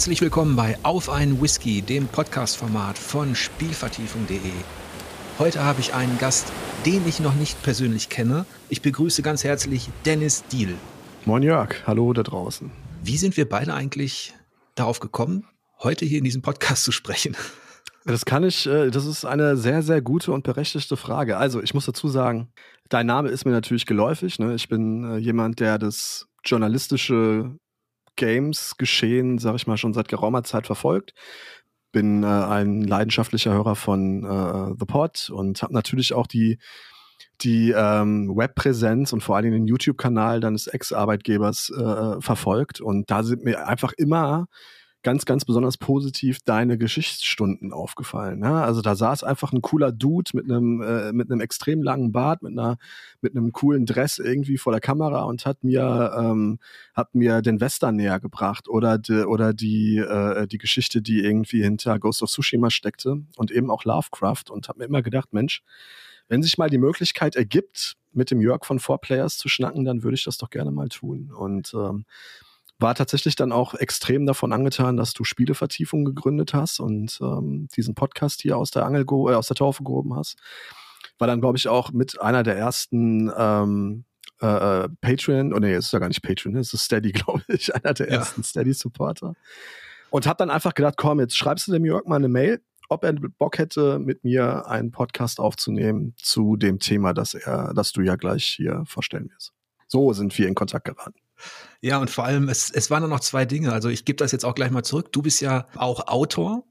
Herzlich willkommen bei Auf ein Whisky, dem Podcast-Format von Spielvertiefung.de. Heute habe ich einen Gast, den ich noch nicht persönlich kenne. Ich begrüße ganz herzlich Dennis Diel. Moin Jörg, hallo da draußen. Wie sind wir beide eigentlich darauf gekommen, heute hier in diesem Podcast zu sprechen? Das kann ich, äh, das ist eine sehr, sehr gute und berechtigte Frage. Also, ich muss dazu sagen, dein Name ist mir natürlich geläufig. Ne? Ich bin äh, jemand, der das journalistische Games-Geschehen, sag ich mal, schon seit geraumer Zeit verfolgt. Bin äh, ein leidenschaftlicher Hörer von äh, The Pod und habe natürlich auch die, die ähm, Webpräsenz und vor allen Dingen den YouTube-Kanal deines Ex-Arbeitgebers äh, verfolgt. Und da sind mir einfach immer ganz, ganz besonders positiv deine Geschichtsstunden aufgefallen. Ja? Also da saß einfach ein cooler Dude mit einem, äh, mit einem extrem langen Bart, mit einer, mit einem coolen Dress irgendwie vor der Kamera und hat mir, ähm, hat mir den Western näher gebracht oder, die, oder die, äh, die Geschichte, die irgendwie hinter Ghost of Tsushima steckte und eben auch Lovecraft und habe mir immer gedacht, Mensch, wenn sich mal die Möglichkeit ergibt, mit dem Jörg von Four Players zu schnacken, dann würde ich das doch gerne mal tun. Und ähm, war tatsächlich dann auch extrem davon angetan, dass du Spielevertiefung gegründet hast und ähm, diesen Podcast hier aus der Angel äh, aus der Taufe gehoben hast. War dann, glaube ich, auch mit einer der ersten ähm, äh, äh Patreon, oh nee, es ist ja gar nicht Patreon, es ist Steady, glaube ich, einer der ja. ersten Steady-Supporter. Und habe dann einfach gedacht, komm, jetzt schreibst du dem Jörg mal eine Mail, ob er Bock hätte, mit mir einen Podcast aufzunehmen zu dem Thema, das er, das du ja gleich hier vorstellen wirst. So sind wir in Kontakt geraten. Ja, und vor allem, es, es waren noch zwei Dinge. Also ich gebe das jetzt auch gleich mal zurück. Du bist ja auch Autor.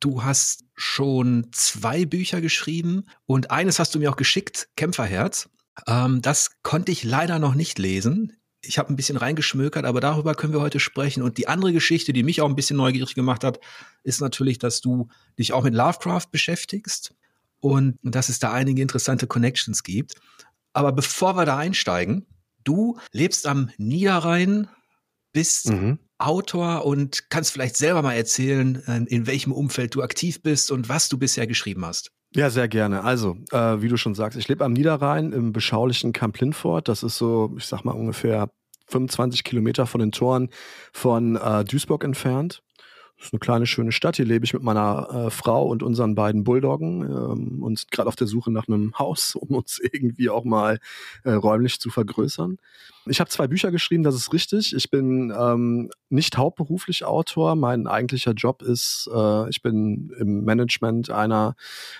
Du hast schon zwei Bücher geschrieben und eines hast du mir auch geschickt, Kämpferherz. Ähm, das konnte ich leider noch nicht lesen. Ich habe ein bisschen reingeschmökert, aber darüber können wir heute sprechen. Und die andere Geschichte, die mich auch ein bisschen neugierig gemacht hat, ist natürlich, dass du dich auch mit Lovecraft beschäftigst und dass es da einige interessante Connections gibt. Aber bevor wir da einsteigen, Du lebst am Niederrhein, bist mhm. Autor und kannst vielleicht selber mal erzählen, äh, in welchem Umfeld du aktiv bist und was du bisher geschrieben hast. Ja, sehr gerne. Also, äh, wie du schon sagst, ich lebe am Niederrhein im beschaulichen Camp Linford. Das ist so, ich sag mal, ungefähr 25 Kilometer von den Toren von äh, Duisburg entfernt. Das ist eine kleine, schöne Stadt. Hier lebe ich mit meiner äh, Frau und unseren beiden Bulldoggen ähm, und gerade auf der Suche nach einem Haus, um uns irgendwie auch mal äh, räumlich zu vergrößern. Ich habe zwei Bücher geschrieben, das ist richtig. Ich bin ähm, nicht hauptberuflich Autor. Mein eigentlicher Job ist, äh, ich bin im Management einer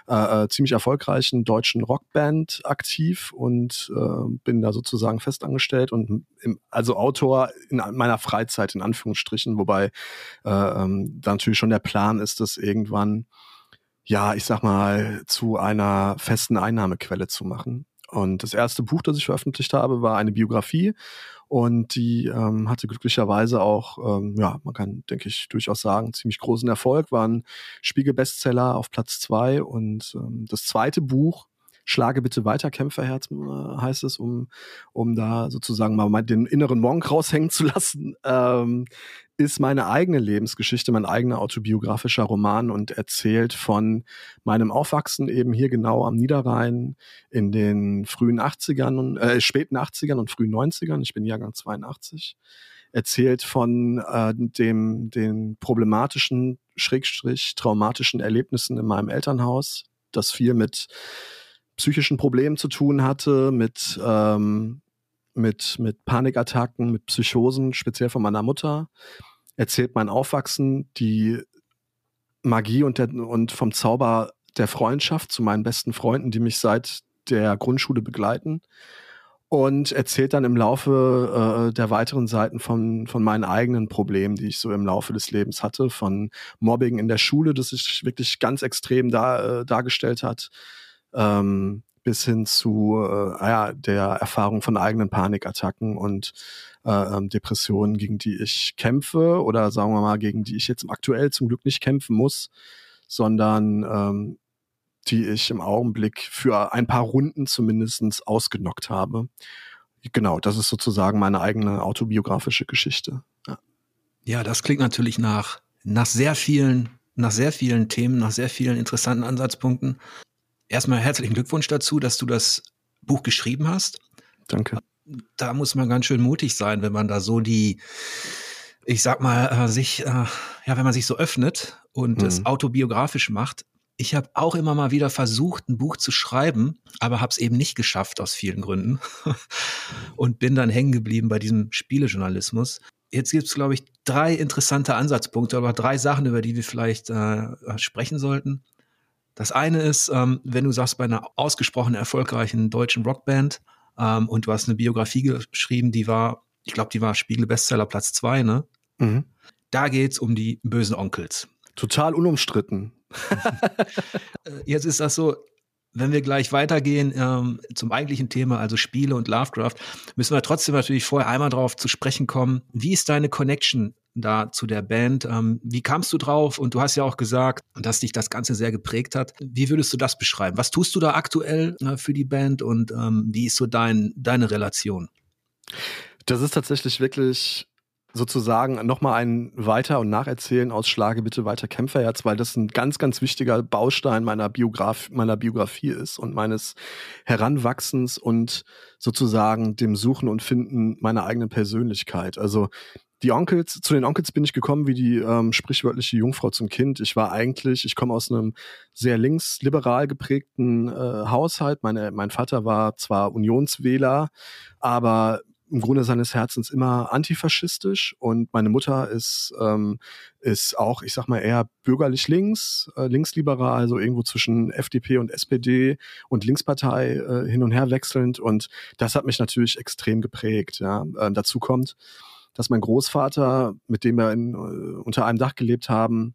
äh, äh ziemlich erfolgreichen deutschen Rockband aktiv und äh, bin da sozusagen festangestellt und im, also Autor in meiner Freizeit in Anführungsstrichen, wobei äh, ähm, da natürlich schon der Plan ist, das irgendwann ja, ich sag mal, zu einer festen Einnahmequelle zu machen. Und das erste Buch, das ich veröffentlicht habe, war eine Biografie. Und die ähm, hatte glücklicherweise auch, ähm, ja, man kann, denke ich, durchaus sagen, ziemlich großen Erfolg, war ein Spiegel-Bestseller auf Platz zwei. Und ähm, das zweite Buch Schlage bitte weiter, Kämpferherz äh, heißt es, um, um da sozusagen mal den inneren Monk raushängen zu lassen, ähm, ist meine eigene Lebensgeschichte, mein eigener autobiografischer Roman und erzählt von meinem Aufwachsen eben hier genau am Niederrhein in den frühen 80ern und äh, späten 80ern und frühen 90ern. Ich bin Jahrgang 82 erzählt von äh, dem den problematischen Schrägstrich traumatischen Erlebnissen in meinem Elternhaus, das viel mit psychischen Problemen zu tun hatte, mit, ähm, mit, mit Panikattacken, mit Psychosen, speziell von meiner Mutter. Erzählt mein Aufwachsen, die Magie und, der, und vom Zauber der Freundschaft zu meinen besten Freunden, die mich seit der Grundschule begleiten. Und erzählt dann im Laufe äh, der weiteren Seiten von, von meinen eigenen Problemen, die ich so im Laufe des Lebens hatte, von Mobbing in der Schule, das sich wirklich ganz extrem da, äh, dargestellt hat, ähm, bis hin zu äh, ja, der Erfahrung von eigenen Panikattacken und äh, ähm, Depressionen, gegen die ich kämpfe oder sagen wir mal, gegen die ich jetzt aktuell zum Glück nicht kämpfen muss, sondern ähm, die ich im Augenblick für ein paar Runden zumindestens ausgenockt habe. Genau, das ist sozusagen meine eigene autobiografische Geschichte. Ja, ja das klingt natürlich nach, nach sehr vielen, nach sehr vielen Themen, nach sehr vielen interessanten Ansatzpunkten. Erstmal herzlichen Glückwunsch dazu, dass du das Buch geschrieben hast. Danke. Da muss man ganz schön mutig sein, wenn man da so die, ich sag mal, äh, sich, äh, ja, wenn man sich so öffnet und es mhm. autobiografisch macht, ich habe auch immer mal wieder versucht, ein Buch zu schreiben, aber habe es eben nicht geschafft aus vielen Gründen und bin dann hängen geblieben bei diesem Spielejournalismus. Jetzt gibt es, glaube ich, drei interessante Ansatzpunkte, aber drei Sachen, über die wir vielleicht äh, sprechen sollten. Das eine ist, ähm, wenn du sagst, bei einer ausgesprochen erfolgreichen deutschen Rockband ähm, und du hast eine Biografie geschrieben, die war, ich glaube, die war Spiegel Bestseller Platz zwei, ne? Mhm. Da geht's um die bösen Onkels. Total unumstritten. Äh, jetzt ist das so, wenn wir gleich weitergehen ähm, zum eigentlichen Thema, also Spiele und Lovecraft, müssen wir trotzdem natürlich vorher einmal darauf zu sprechen kommen. Wie ist deine Connection da zu der Band? Ähm, wie kamst du drauf? Und du hast ja auch gesagt, dass dich das Ganze sehr geprägt hat. Wie würdest du das beschreiben? Was tust du da aktuell äh, für die Band und ähm, wie ist so dein, deine Relation? Das ist tatsächlich wirklich sozusagen nochmal ein Weiter- und Nacherzählen aus Schlage bitte weiter Kämpferherz, weil das ein ganz, ganz wichtiger Baustein meiner, Biograf meiner Biografie ist und meines Heranwachsens und sozusagen dem Suchen und Finden meiner eigenen Persönlichkeit. Also die Onkels, zu den Onkels bin ich gekommen wie die ähm, sprichwörtliche Jungfrau zum Kind. Ich war eigentlich, ich komme aus einem sehr linksliberal geprägten äh, Haushalt. Meine, mein Vater war zwar Unionswähler, aber im Grunde seines Herzens immer antifaschistisch und meine Mutter ist, ähm, ist auch, ich sag mal, eher bürgerlich links, äh, linksliberal, also irgendwo zwischen FDP und SPD und Linkspartei äh, hin und her wechselnd und das hat mich natürlich extrem geprägt. Ja. Äh, dazu kommt, dass mein Großvater, mit dem wir in, äh, unter einem Dach gelebt haben,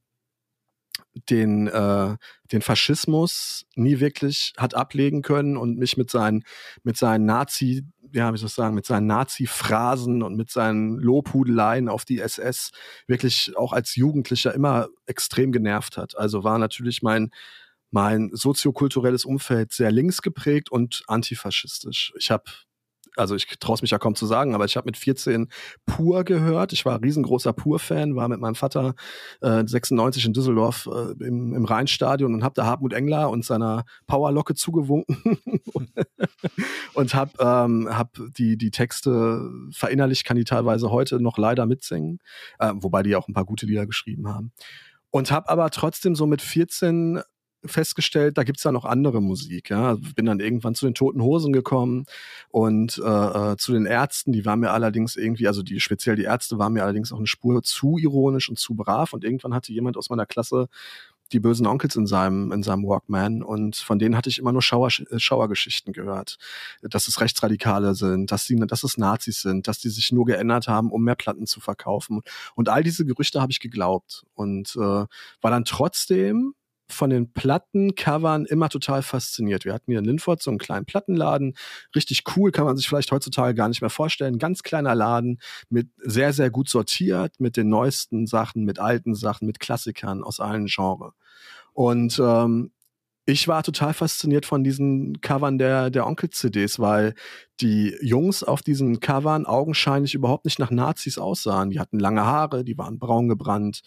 den, äh, den Faschismus nie wirklich hat ablegen können und mich mit seinen, mit seinen Nazi, ja, wie soll ich sagen, mit seinen Nazi-Phrasen und mit seinen Lobhudeleien auf die SS wirklich auch als Jugendlicher immer extrem genervt hat. Also war natürlich mein, mein soziokulturelles Umfeld sehr links geprägt und antifaschistisch. Ich habe also ich traue es mich ja kaum zu sagen, aber ich habe mit 14 Pur gehört. Ich war riesengroßer Pur-Fan, war mit meinem Vater äh, 96 in Düsseldorf äh, im, im Rheinstadion und habe da Hartmut Engler und seiner Powerlocke zugewunken und habe ähm, hab die, die Texte verinnerlicht, kann die teilweise heute noch leider mitsingen, äh, wobei die auch ein paar gute Lieder geschrieben haben. Und habe aber trotzdem so mit 14 festgestellt, da gibt's da noch andere Musik. Ja? Bin dann irgendwann zu den Toten Hosen gekommen und äh, äh, zu den Ärzten, die waren mir allerdings irgendwie, also die speziell die Ärzte waren mir allerdings auch eine Spur zu ironisch und zu brav. Und irgendwann hatte jemand aus meiner Klasse die bösen Onkels in seinem, in seinem Walkman und von denen hatte ich immer nur Schauer, äh, Schauergeschichten gehört. Dass es Rechtsradikale sind, dass, die, dass es Nazis sind, dass die sich nur geändert haben, um mehr Platten zu verkaufen. Und all diese Gerüchte habe ich geglaubt und äh, war dann trotzdem von den Plattencovern immer total fasziniert. Wir hatten hier in Linford so einen kleinen Plattenladen. Richtig cool, kann man sich vielleicht heutzutage gar nicht mehr vorstellen. Ganz kleiner Laden mit sehr, sehr gut sortiert, mit den neuesten Sachen, mit alten Sachen, mit Klassikern aus allen Genres. Und ähm, ich war total fasziniert von diesen Covern der, der Onkel-CDs, weil die Jungs auf diesen Covern augenscheinlich überhaupt nicht nach Nazis aussahen. Die hatten lange Haare, die waren braun gebrannt.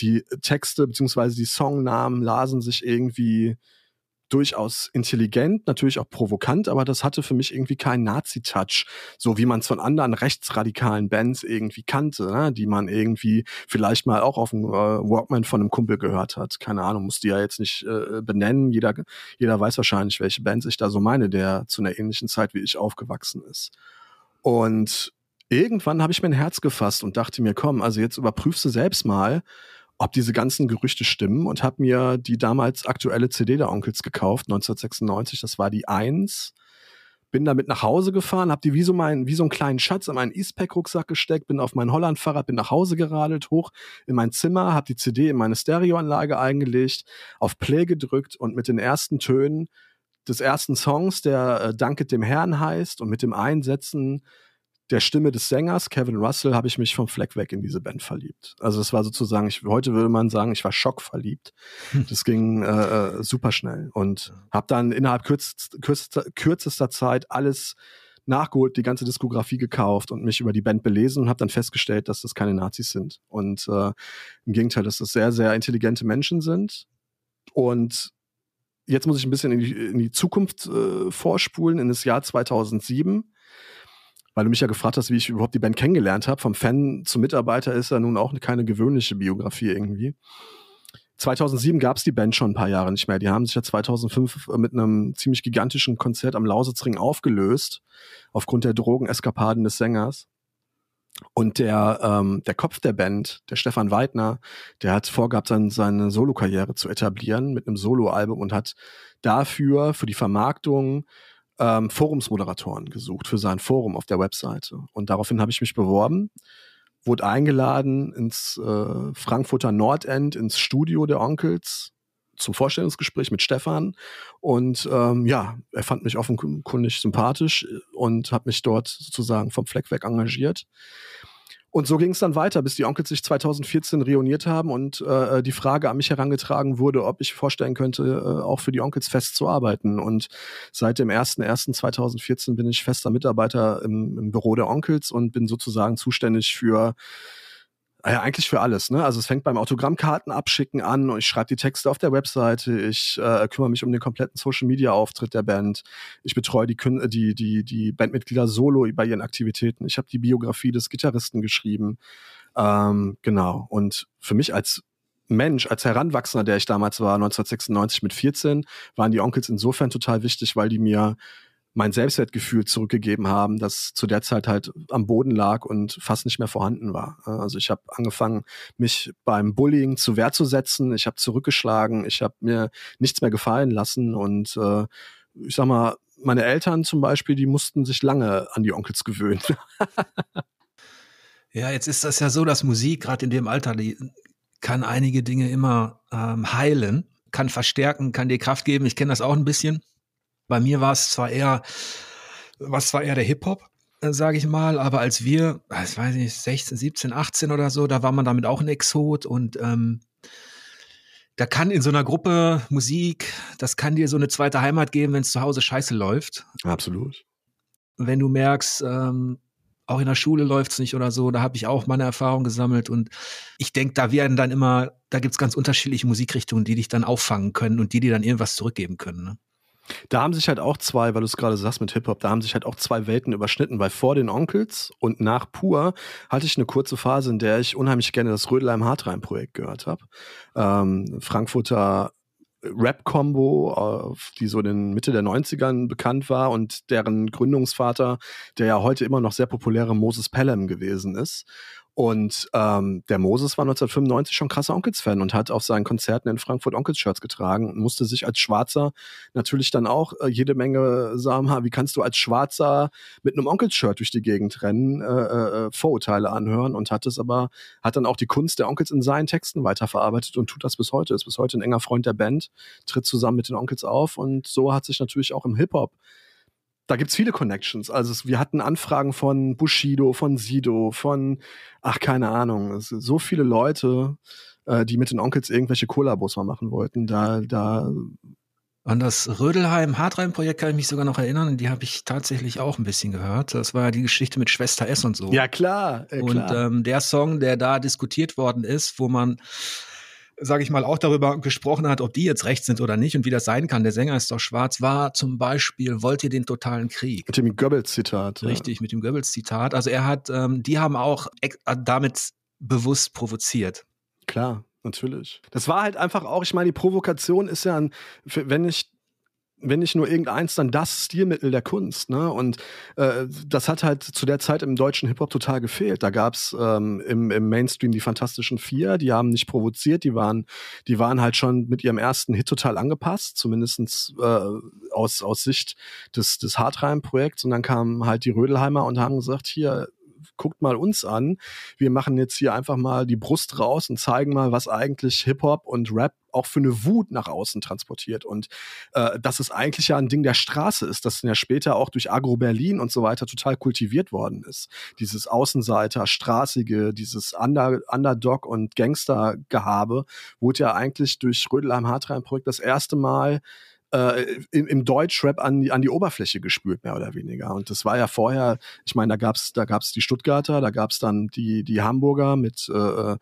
Die Texte beziehungsweise die Songnamen lasen sich irgendwie durchaus intelligent, natürlich auch provokant, aber das hatte für mich irgendwie keinen Nazi-Touch, so wie man es von anderen rechtsradikalen Bands irgendwie kannte, ne? die man irgendwie vielleicht mal auch auf dem äh, Walkman von einem Kumpel gehört hat. Keine Ahnung, muss die ja jetzt nicht äh, benennen. Jeder, jeder weiß wahrscheinlich, welche Bands ich da so meine, der zu einer ähnlichen Zeit wie ich aufgewachsen ist. Und irgendwann habe ich mir ein Herz gefasst und dachte mir, komm, also jetzt überprüfst du selbst mal, ob diese ganzen Gerüchte stimmen und habe mir die damals aktuelle CD der Onkels gekauft, 1996, das war die 1. Bin damit nach Hause gefahren, habe die wie so, mein, wie so einen kleinen Schatz in meinen Eastpack-Rucksack gesteckt, bin auf mein Holland-Fahrrad, bin nach Hause geradelt, hoch in mein Zimmer, habe die CD in meine Stereoanlage eingelegt, auf Play gedrückt und mit den ersten Tönen des ersten Songs, der äh, Danket dem Herrn heißt und mit dem Einsetzen der Stimme des Sängers, Kevin Russell, habe ich mich vom Fleck weg in diese Band verliebt. Also es war sozusagen, ich, heute würde man sagen, ich war schockverliebt. Hm. Das ging äh, äh super schnell und habe dann innerhalb kürzester, kürzester, kürzester Zeit alles nachgeholt, die ganze Diskografie gekauft und mich über die Band belesen und habe dann festgestellt, dass das keine Nazis sind. Und äh, im Gegenteil, dass das sehr, sehr intelligente Menschen sind. Und jetzt muss ich ein bisschen in die, in die Zukunft äh, vorspulen, in das Jahr 2007 weil du mich ja gefragt hast, wie ich überhaupt die Band kennengelernt habe. Vom Fan zum Mitarbeiter ist ja nun auch keine gewöhnliche Biografie irgendwie. 2007 gab es die Band schon ein paar Jahre nicht mehr. Die haben sich ja 2005 mit einem ziemlich gigantischen Konzert am Lausitzring aufgelöst, aufgrund der Drogeneskapaden des Sängers. Und der, ähm, der Kopf der Band, der Stefan Weidner, der hat vorgehabt, sein, seine Solokarriere zu etablieren mit einem Soloalbum und hat dafür, für die Vermarktung, ähm, Forumsmoderatoren gesucht für sein Forum auf der Webseite. Und daraufhin habe ich mich beworben, wurde eingeladen ins äh, Frankfurter Nordend, ins Studio der Onkels zum Vorstellungsgespräch mit Stefan. Und ähm, ja, er fand mich offenkundig sympathisch und hat mich dort sozusagen vom Fleck weg engagiert. Und so ging es dann weiter, bis die Onkels sich 2014 reuniert haben und äh, die Frage an mich herangetragen wurde, ob ich vorstellen könnte, äh, auch für die Onkels fest zu arbeiten. Und seit dem 01.01.2014 bin ich fester Mitarbeiter im, im Büro der Onkels und bin sozusagen zuständig für ja, eigentlich für alles. Ne? Also es fängt beim Autogrammkarten abschicken an und ich schreibe die Texte auf der Webseite. Ich äh, kümmere mich um den kompletten Social Media Auftritt der Band. Ich betreue die, die, die, die Bandmitglieder solo bei ihren Aktivitäten. Ich habe die Biografie des Gitarristen geschrieben. Ähm, genau. Und für mich als Mensch, als Heranwachsender, der ich damals war, 1996 mit 14, waren die Onkels insofern total wichtig, weil die mir mein Selbstwertgefühl zurückgegeben haben, das zu der Zeit halt am Boden lag und fast nicht mehr vorhanden war. Also ich habe angefangen, mich beim Bullying zu Wehr zu setzen. Ich habe zurückgeschlagen. Ich habe mir nichts mehr gefallen lassen. Und äh, ich sag mal, meine Eltern zum Beispiel, die mussten sich lange an die Onkels gewöhnen. ja, jetzt ist das ja so, dass Musik gerade in dem Alter die kann einige Dinge immer ähm, heilen, kann verstärken, kann dir Kraft geben. Ich kenne das auch ein bisschen bei mir war es zwar eher, was zwar eher der Hip-Hop, äh, sage ich mal, aber als wir, ich weiß nicht, 16, 17, 18 oder so, da war man damit auch ein Exot und ähm, da kann in so einer Gruppe Musik, das kann dir so eine zweite Heimat geben, wenn es zu Hause scheiße läuft. Absolut. Wenn du merkst, ähm, auch in der Schule läuft es nicht oder so, da habe ich auch meine Erfahrung gesammelt und ich denke, da werden dann immer, da gibt es ganz unterschiedliche Musikrichtungen, die dich dann auffangen können und die dir dann irgendwas zurückgeben können. Ne? Da haben sich halt auch zwei, weil du es gerade sagst mit Hip-Hop, da haben sich halt auch zwei Welten überschnitten, weil vor den Onkels und nach Pur hatte ich eine kurze Phase, in der ich unheimlich gerne das Rödelheim-Hartrein-Projekt gehört habe. Ähm, Frankfurter Rap-Combo, die so in den Mitte der 90ern bekannt war und deren Gründungsvater, der ja heute immer noch sehr populäre Moses Pelham gewesen ist. Und ähm, der Moses war 1995 schon krasser Onkels-Fan und hat auf seinen Konzerten in Frankfurt Onkels-Shirts getragen und musste sich als Schwarzer natürlich dann auch äh, jede Menge sagen, wie kannst du als Schwarzer mit einem Onkels-Shirt durch die Gegend rennen, äh, äh, Vorurteile anhören und hat es aber, hat dann auch die Kunst der Onkels in seinen Texten weiterverarbeitet und tut das bis heute, ist bis heute ein enger Freund der Band, tritt zusammen mit den Onkels auf und so hat sich natürlich auch im Hip-Hop da gibt's viele Connections. Also wir hatten Anfragen von Bushido, von Sido, von, ach keine Ahnung, so viele Leute, äh, die mit den Onkels irgendwelche Kollabos mal machen wollten. Da, da an das Rödelheim-Hartreim-Projekt kann ich mich sogar noch erinnern. Die habe ich tatsächlich auch ein bisschen gehört. Das war die Geschichte mit Schwester S und so. Ja, klar. Äh, klar. Und ähm, der Song, der da diskutiert worden ist, wo man sage ich mal, auch darüber gesprochen hat, ob die jetzt recht sind oder nicht und wie das sein kann. Der Sänger ist doch schwarz, war zum Beispiel, wollt ihr den totalen Krieg? Mit dem Goebbels-Zitat. Richtig, ja. mit dem Goebbels-Zitat. Also er hat, ähm, die haben auch äh, damit bewusst provoziert. Klar, natürlich. Das war halt einfach auch, ich meine, die Provokation ist ja, ein, wenn ich wenn nicht nur irgendeins, dann das Stilmittel der Kunst. Ne? Und äh, das hat halt zu der Zeit im deutschen Hip-Hop total gefehlt. Da gab's ähm, im, im Mainstream die Fantastischen Vier, die haben nicht provoziert, die waren, die waren halt schon mit ihrem ersten Hit total angepasst, zumindestens äh, aus, aus Sicht des, des Hardreim-Projekts. Und dann kamen halt die Rödelheimer und haben gesagt, hier, guckt mal uns an. Wir machen jetzt hier einfach mal die Brust raus und zeigen mal, was eigentlich Hip-Hop und Rap auch für eine Wut nach außen transportiert. Und äh, dass es eigentlich ja ein Ding der Straße ist, das ja später auch durch Agro Berlin und so weiter total kultiviert worden ist. Dieses Außenseiter, Straßige, dieses Under Underdog- und Gangster-Gehabe wurde ja eigentlich durch Rödelheim Hartrein-Projekt das erste Mal äh, im, im Deutschrap an die, an die Oberfläche gespült, mehr oder weniger. Und das war ja vorher, ich meine, da gab's da gab's die Stuttgarter, da gab's dann die, die Hamburger mit äh,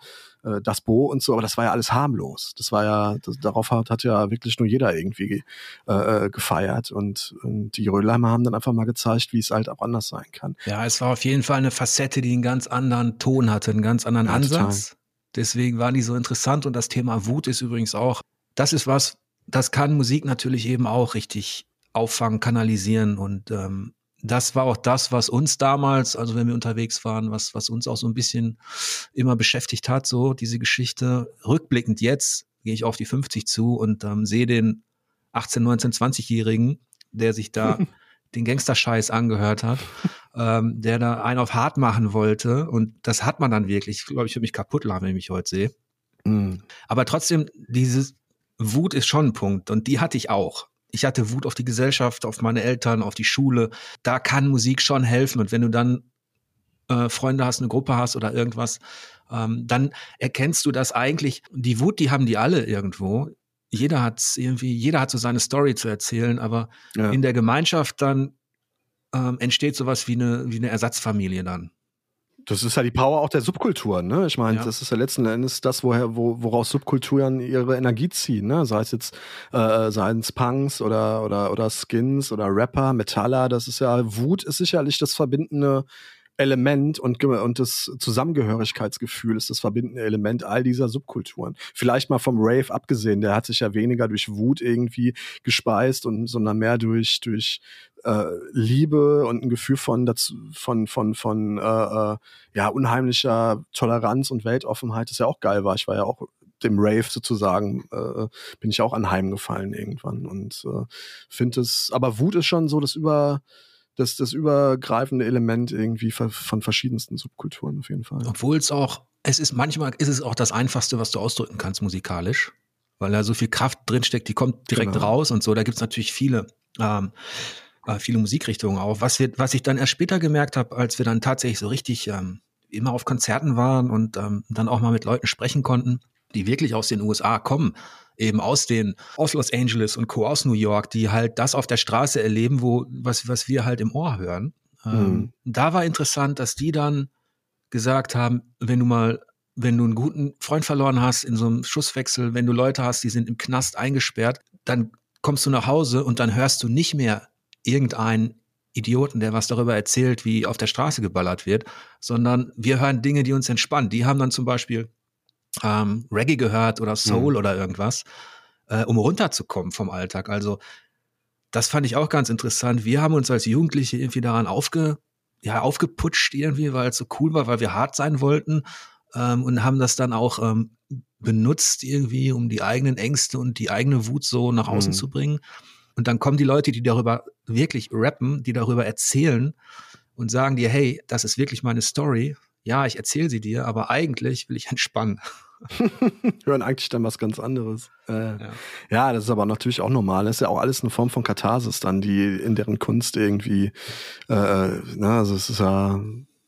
äh, das Bo und so, aber das war ja alles harmlos. Das war ja, das, darauf hat, hat ja wirklich nur jeder irgendwie äh, äh gefeiert. Und, und die Rödelheimer haben dann einfach mal gezeigt, wie es halt auch anders sein kann. Ja, es war auf jeden Fall eine Facette, die einen ganz anderen Ton hatte, einen ganz anderen ja, Ansatz. Total. Deswegen waren die so interessant und das Thema Wut ist übrigens auch, das ist was, das kann Musik natürlich eben auch richtig auffangen, kanalisieren und ähm, das war auch das, was uns damals, also wenn wir unterwegs waren, was, was uns auch so ein bisschen immer beschäftigt hat, so diese Geschichte. Rückblickend jetzt gehe ich auf die 50 zu und ähm, sehe den 18, 19, 20-Jährigen, der sich da den Gangsterscheiß angehört hat, ähm, der da einen auf hart machen wollte. Und das hat man dann wirklich. Ich glaube, ich würde mich kaputt lachen, wenn ich mich heute sehe. Mhm. Aber trotzdem, dieses Wut ist schon ein Punkt. Und die hatte ich auch. Ich hatte Wut auf die Gesellschaft, auf meine Eltern, auf die Schule. Da kann Musik schon helfen. Und wenn du dann äh, Freunde hast, eine Gruppe hast oder irgendwas, ähm, dann erkennst du das eigentlich. Die Wut, die haben die alle irgendwo jeder hat irgendwie, jeder hat so seine Story zu erzählen, aber ja. in der Gemeinschaft dann ähm, entsteht sowas wie eine, wie eine Ersatzfamilie dann. Das ist ja die Power auch der Subkulturen, ne? Ich meine, ja. das ist ja letzten Endes das, woher, wo, woraus Subkulturen ihre Energie ziehen, ne? Sei es jetzt, äh, seien es Punks oder, oder, oder Skins oder Rapper, Metaller, das ist ja, Wut ist sicherlich das verbindende Element und, und das Zusammengehörigkeitsgefühl ist das verbindende Element all dieser Subkulturen. Vielleicht mal vom Rave abgesehen, der hat sich ja weniger durch Wut irgendwie gespeist und sondern mehr durch durch äh, Liebe und ein Gefühl von dazu, von von von äh, äh, ja unheimlicher Toleranz und Weltoffenheit, das ja auch geil war. Ich war ja auch dem Rave sozusagen äh, bin ich auch anheimgefallen irgendwann und äh, finde es aber Wut ist schon so das über das, das übergreifende Element irgendwie von verschiedensten Subkulturen auf jeden Fall. Obwohl es auch, es ist manchmal ist es auch das Einfachste, was du ausdrücken kannst musikalisch, weil da so viel Kraft drinsteckt, die kommt direkt genau. raus und so. Da gibt es natürlich viele, ähm, äh, viele Musikrichtungen auch. Was, wir, was ich dann erst später gemerkt habe, als wir dann tatsächlich so richtig ähm, immer auf Konzerten waren und ähm, dann auch mal mit Leuten sprechen konnten, die wirklich aus den USA kommen, eben aus den, aus Los Angeles und Co. aus New York, die halt das auf der Straße erleben, wo, was, was wir halt im Ohr hören. Ähm, mhm. Ähm, da war interessant, dass die dann gesagt haben, wenn du mal, wenn du einen guten Freund verloren hast in so einem Schusswechsel, wenn du Leute hast, die sind im Knast eingesperrt, dann kommst du nach Hause und dann hörst du nicht mehr irgendeinen Idioten, der was darüber erzählt, wie auf der Straße geballert wird, sondern wir hören Dinge, die uns entspannen. Die haben dann zum Beispiel ähm, Reggae gehört oder Soul mhm. oder irgendwas, äh, um runterzukommen vom Alltag. Also das fand ich auch ganz interessant. Wir haben uns als Jugendliche irgendwie daran aufge, ja, aufgeputscht irgendwie, weil es so cool war, weil wir hart sein wollten ähm, und haben das dann auch ähm, benutzt irgendwie, um die eigenen Ängste und die eigene Wut so nach außen mhm. zu bringen. Und dann kommen die Leute, die darüber wirklich rappen, die darüber erzählen und sagen dir, hey, das ist wirklich meine Story ja, ich erzähle sie dir, aber eigentlich will ich entspannen. Hören eigentlich dann was ganz anderes. Äh, ja. ja. das ist aber natürlich auch normal. Das ist ja auch alles eine Form von Katharsis dann, die in deren Kunst irgendwie, äh, na, also es ist ja,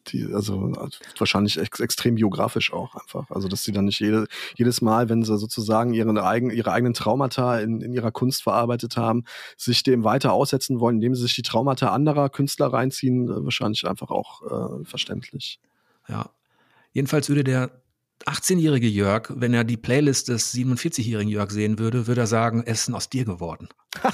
die, also wahrscheinlich ex extrem biografisch auch einfach. Also, dass sie dann nicht jede, jedes Mal, wenn sie sozusagen ihre, eigen, ihre eigenen Traumata in, in ihrer Kunst verarbeitet haben, sich dem weiter aussetzen wollen, indem sie sich die Traumata anderer Künstler reinziehen, äh, wahrscheinlich einfach auch äh, verständlich. Ja. Jedenfalls würde der 18-jährige Jörg, wenn er die Playlist des 47-jährigen Jörg sehen würde, würde er sagen, Essen aus dir geworden.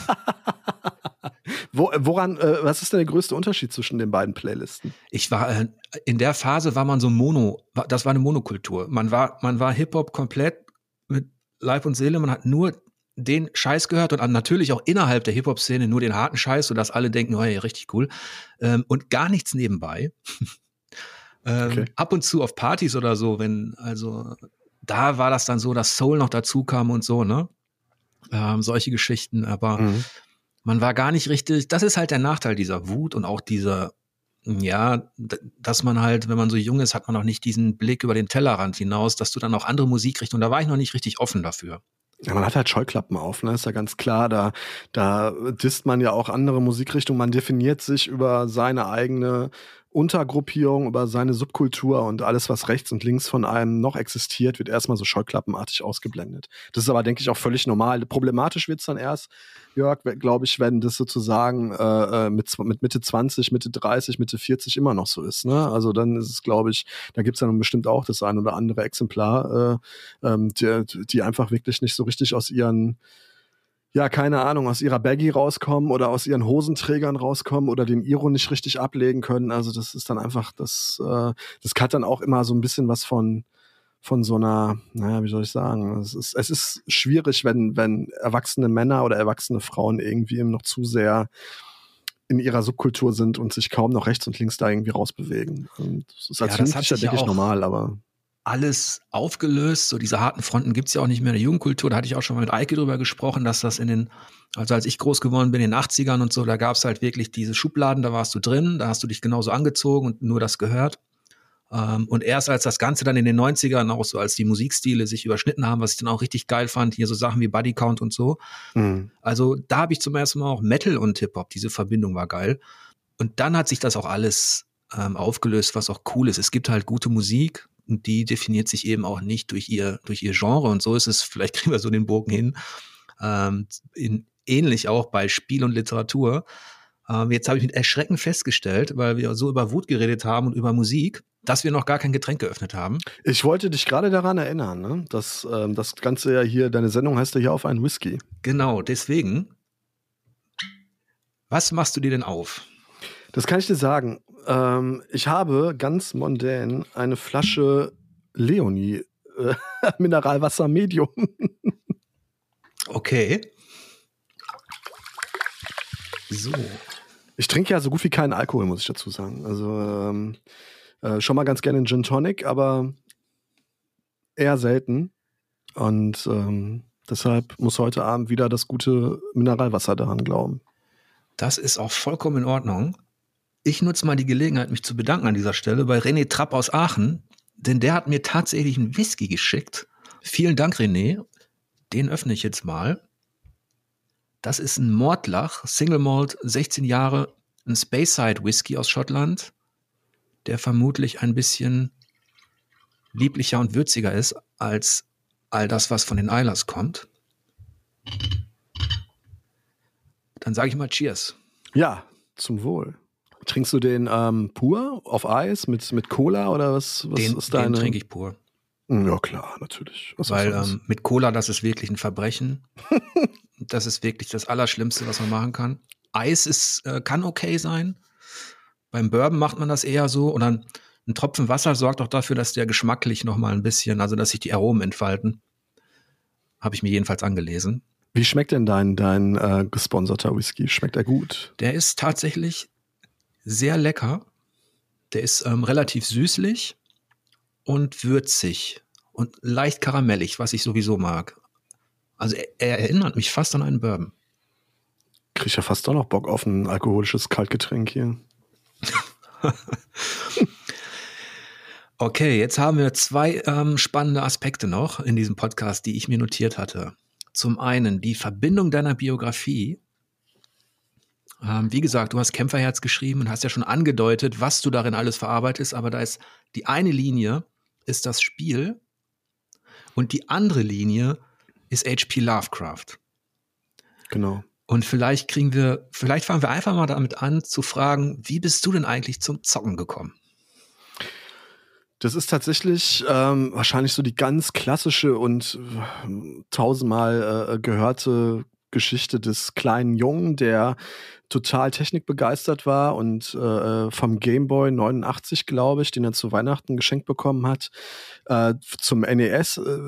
Wo, woran, äh, was ist denn der größte Unterschied zwischen den beiden Playlisten? Ich war, äh, in der Phase war man so Mono, das war eine Monokultur. Man war, man war Hip-Hop komplett mit Leib und Seele, man hat nur den Scheiß gehört und natürlich auch innerhalb der Hip-Hop-Szene nur den harten Scheiß, sodass alle denken, oh, hey, richtig cool. Ähm, und gar nichts nebenbei. Ähm, okay. Ab und zu auf Partys oder so, wenn, also da war das dann so, dass Soul noch dazu kam und so, ne? Ähm, solche Geschichten, aber mhm. man war gar nicht richtig, das ist halt der Nachteil dieser Wut und auch dieser, ja, dass man halt, wenn man so jung ist, hat man noch nicht diesen Blick über den Tellerrand hinaus, dass du dann auch andere Musikrichtungen, da war ich noch nicht richtig offen dafür. Ja, man hat halt Scheuklappen auf, ne? Ist ja ganz klar. Da, da disst man ja auch andere Musikrichtungen. Man definiert sich über seine eigene Untergruppierung, über seine Subkultur und alles, was rechts und links von einem noch existiert, wird erstmal so scheuklappenartig ausgeblendet. Das ist aber, denke ich, auch völlig normal. Problematisch wird es dann erst, Jörg, glaube ich, wenn das sozusagen äh, äh mit, mit Mitte 20, Mitte 30, Mitte 40 immer noch so ist. Ne? Also dann ist es, glaube ich, da gibt es dann bestimmt auch das ein oder andere Exemplar, äh, ähm, die, die einfach wirklich nicht so richtig aus ihren ja, keine Ahnung, aus ihrer Baggy rauskommen oder aus ihren Hosenträgern rauskommen oder den Iro nicht richtig ablegen können. Also das ist dann einfach, das, äh, das hat dann auch immer so ein bisschen was von, von so einer, naja, wie soll ich sagen, es ist, es ist schwierig, wenn, wenn erwachsene Männer oder erwachsene Frauen irgendwie noch zu sehr in ihrer Subkultur sind und sich kaum noch rechts und links da irgendwie rausbewegen. Und das ist als ja, Jugendlicher, denke ich, normal, aber alles aufgelöst. So diese harten Fronten gibt's ja auch nicht mehr in der Jugendkultur. Da hatte ich auch schon mal mit Eike drüber gesprochen, dass das in den, also als ich groß geworden bin, in den 80ern und so, da gab's halt wirklich diese Schubladen, da warst du drin, da hast du dich genauso angezogen und nur das gehört. Ähm, und erst als das Ganze dann in den 90ern auch so, als die Musikstile sich überschnitten haben, was ich dann auch richtig geil fand, hier so Sachen wie Buddy Count und so. Mhm. Also da habe ich zum ersten Mal auch Metal und Hip-Hop, diese Verbindung war geil. Und dann hat sich das auch alles ähm, aufgelöst, was auch cool ist. Es gibt halt gute Musik, die definiert sich eben auch nicht durch ihr, durch ihr Genre. Und so ist es, vielleicht kriegen wir so den Bogen hin, ähm, in, ähnlich auch bei Spiel und Literatur. Ähm, jetzt habe ich mit Erschrecken festgestellt, weil wir so über Wut geredet haben und über Musik, dass wir noch gar kein Getränk geöffnet haben. Ich wollte dich gerade daran erinnern, ne? dass ähm, das Ganze ja hier, deine Sendung heißt ja hier auf einen Whisky. Genau, deswegen. Was machst du dir denn auf? Das kann ich dir sagen. Ähm, ich habe ganz mondän eine Flasche Leonie äh, Mineralwasser Medium. okay. So. Ich trinke ja so gut wie keinen Alkohol, muss ich dazu sagen. Also ähm, äh, schon mal ganz gerne einen Gin Tonic, aber eher selten. Und ähm, deshalb muss heute Abend wieder das gute Mineralwasser daran glauben. Das ist auch vollkommen in Ordnung. Ich nutze mal die Gelegenheit, mich zu bedanken an dieser Stelle bei René Trapp aus Aachen, denn der hat mir tatsächlich einen Whisky geschickt. Vielen Dank, René. Den öffne ich jetzt mal. Das ist ein Mordlach, Single Malt, 16 Jahre, ein Speyside Whisky aus Schottland, der vermutlich ein bisschen lieblicher und würziger ist als all das, was von den Eilers kommt. Dann sage ich mal Cheers. Ja, zum Wohl. Trinkst du den ähm, pur auf Eis mit, mit Cola oder was, was den, ist deine? Den trinke ich pur. Hm, ja, klar, natürlich. Was Weil ähm, mit Cola, das ist wirklich ein Verbrechen. das ist wirklich das Allerschlimmste, was man machen kann. Eis ist, äh, kann okay sein. Beim Bourbon macht man das eher so. Und dann ein Tropfen Wasser sorgt auch dafür, dass der geschmacklich noch mal ein bisschen, also dass sich die Aromen entfalten. Habe ich mir jedenfalls angelesen. Wie schmeckt denn dein, dein äh, gesponserter Whisky? Schmeckt er gut? Der ist tatsächlich sehr lecker. Der ist ähm, relativ süßlich und würzig und leicht karamellig, was ich sowieso mag. Also er, er erinnert mich fast an einen Bourbon. Krieg ich ja fast doch noch Bock auf ein alkoholisches Kaltgetränk hier. okay, jetzt haben wir zwei ähm, spannende Aspekte noch in diesem Podcast, die ich mir notiert hatte. Zum einen die Verbindung deiner Biografie ähm, wie gesagt, du hast Kämpferherz geschrieben und hast ja schon angedeutet, was du darin alles verarbeitest, aber da ist die eine Linie ist das Spiel und die andere Linie ist HP Lovecraft. Genau. Und vielleicht kriegen wir, vielleicht fangen wir einfach mal damit an zu fragen, wie bist du denn eigentlich zum Zocken gekommen? Das ist tatsächlich ähm, wahrscheinlich so die ganz klassische und äh, tausendmal äh, gehörte Geschichte des kleinen Jungen, der total technikbegeistert war und äh, vom Gameboy 89, glaube ich, den er zu Weihnachten geschenkt bekommen hat, äh, zum NES äh,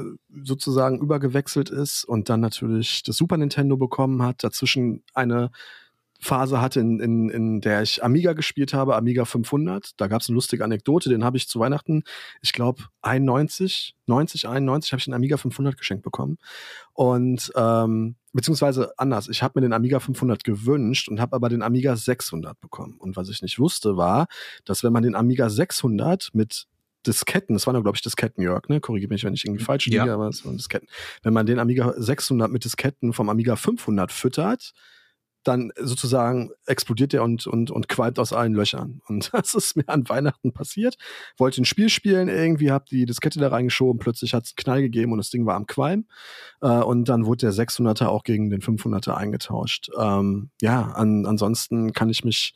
sozusagen übergewechselt ist und dann natürlich das Super Nintendo bekommen hat, dazwischen eine Phase hatte, in, in, in der ich Amiga gespielt habe, Amiga 500. Da gab es eine lustige Anekdote, den habe ich zu Weihnachten, ich glaube 91, 90, 91 habe ich einen Amiga 500 geschenkt bekommen. Und ähm, beziehungsweise anders, ich habe mir den Amiga 500 gewünscht und habe aber den Amiga 600 bekommen. Und was ich nicht wusste war, dass wenn man den Amiga 600 mit Disketten, das waren ja, glaube ich, Disketten, Jörg, ne? Korrigiere mich, wenn ich irgendwie falsch liege, ja. aber es waren Disketten. Wenn man den Amiga 600 mit Disketten vom Amiga 500 füttert, dann sozusagen explodiert der und, und, und qualmt aus allen Löchern. Und das ist mir an Weihnachten passiert. Wollte ein Spiel spielen, irgendwie hab die Diskette da reingeschoben, plötzlich hat es einen Knall gegeben und das Ding war am Qualm. Äh, und dann wurde der 600er auch gegen den 500er eingetauscht. Ähm, ja, an, ansonsten kann ich mich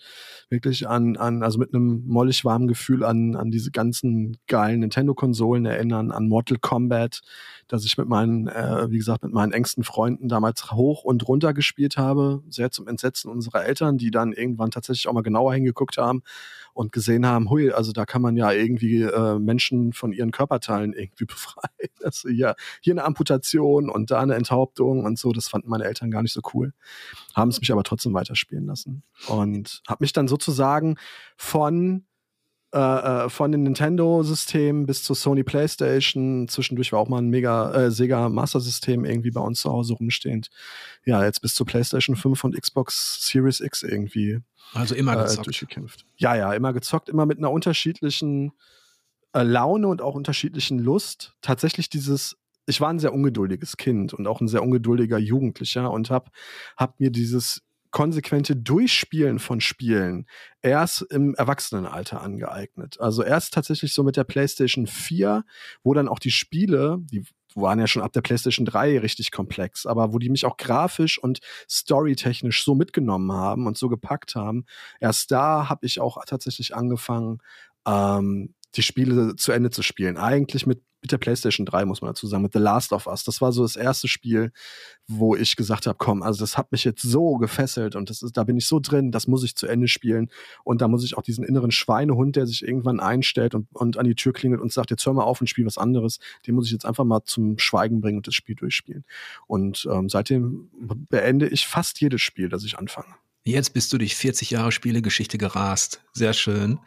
wirklich an, an also mit einem mollig warmen Gefühl an, an diese ganzen geilen Nintendo-Konsolen erinnern, an Mortal Kombat, dass ich mit meinen, äh, wie gesagt, mit meinen engsten Freunden damals hoch und runter gespielt habe, sehr zum Entsetzen unserer Eltern, die dann irgendwann tatsächlich auch mal genauer hingeguckt haben und gesehen haben, hui, also da kann man ja irgendwie äh, Menschen von ihren Körperteilen irgendwie befreien. Also hier, hier eine Amputation und da eine Enthauptung und so, das fanden meine Eltern gar nicht so cool. Haben es mich aber trotzdem weiterspielen lassen. Und habe mich dann sozusagen von äh, äh, von den Nintendo-Systemen bis zur Sony PlayStation. Zwischendurch war auch mal ein mega äh, Sega Master System irgendwie bei uns zu Hause rumstehend. Ja, jetzt bis zur PlayStation 5 und Xbox Series X irgendwie. Also immer äh, gezockt. durchgekämpft. Ja, ja, immer gezockt, immer mit einer unterschiedlichen äh, Laune und auch unterschiedlichen Lust. Tatsächlich dieses ich war ein sehr ungeduldiges Kind und auch ein sehr ungeduldiger Jugendlicher und habe hab mir dieses konsequente Durchspielen von Spielen erst im Erwachsenenalter angeeignet. Also erst tatsächlich so mit der PlayStation 4, wo dann auch die Spiele, die waren ja schon ab der PlayStation 3 richtig komplex, aber wo die mich auch grafisch und storytechnisch so mitgenommen haben und so gepackt haben, erst da habe ich auch tatsächlich angefangen, ähm, die Spiele zu Ende zu spielen. Eigentlich mit mit der PlayStation 3, muss man dazu sagen, mit The Last of Us. Das war so das erste Spiel, wo ich gesagt habe, komm, also das hat mich jetzt so gefesselt und das ist, da bin ich so drin, das muss ich zu Ende spielen. Und da muss ich auch diesen inneren Schweinehund, der sich irgendwann einstellt und, und an die Tür klingelt und sagt, jetzt hör mal auf und spiel was anderes, den muss ich jetzt einfach mal zum Schweigen bringen und das Spiel durchspielen. Und ähm, seitdem beende ich fast jedes Spiel, das ich anfange. Jetzt bist du durch 40 Jahre Spielegeschichte gerast. Sehr schön.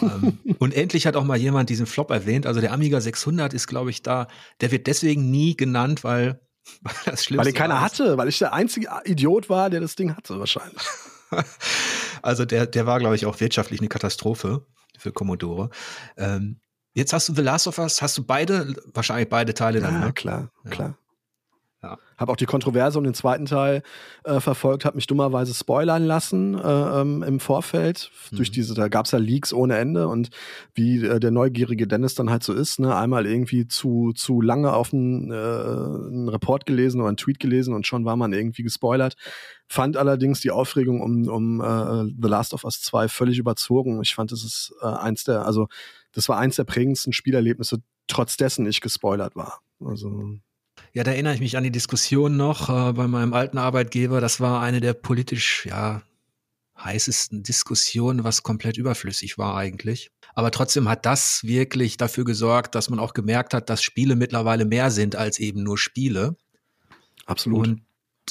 ähm, und endlich hat auch mal jemand diesen Flop erwähnt. Also der Amiga 600 ist, glaube ich, da. Der wird deswegen nie genannt, weil, weil das Schlimmste Weil den keiner hatte, weil ich der einzige Idiot war, der das Ding hatte, wahrscheinlich. also der, der war, glaube ich, auch wirtschaftlich eine Katastrophe für Commodore. Ähm, jetzt hast du The Last of Us, hast du beide, wahrscheinlich beide Teile dann, ja, ne? klar, ja. klar. Ja. Habe auch die Kontroverse um den zweiten Teil äh, verfolgt, habe mich dummerweise spoilern lassen äh, ähm, im Vorfeld. Mhm. Durch diese, da gab es ja Leaks ohne Ende und wie äh, der neugierige Dennis dann halt so ist, ne, einmal irgendwie zu, zu lange auf einen, äh, einen Report gelesen oder einen Tweet gelesen und schon war man irgendwie gespoilert. Fand allerdings die Aufregung um, um äh, The Last of Us 2 völlig überzogen. Ich fand, das ist äh, eins der, also das war eins der prägendsten Spielerlebnisse, trotz dessen ich gespoilert war. Also ja, da erinnere ich mich an die Diskussion noch äh, bei meinem alten Arbeitgeber. Das war eine der politisch, ja, heißesten Diskussionen, was komplett überflüssig war eigentlich. Aber trotzdem hat das wirklich dafür gesorgt, dass man auch gemerkt hat, dass Spiele mittlerweile mehr sind als eben nur Spiele. Absolut. Und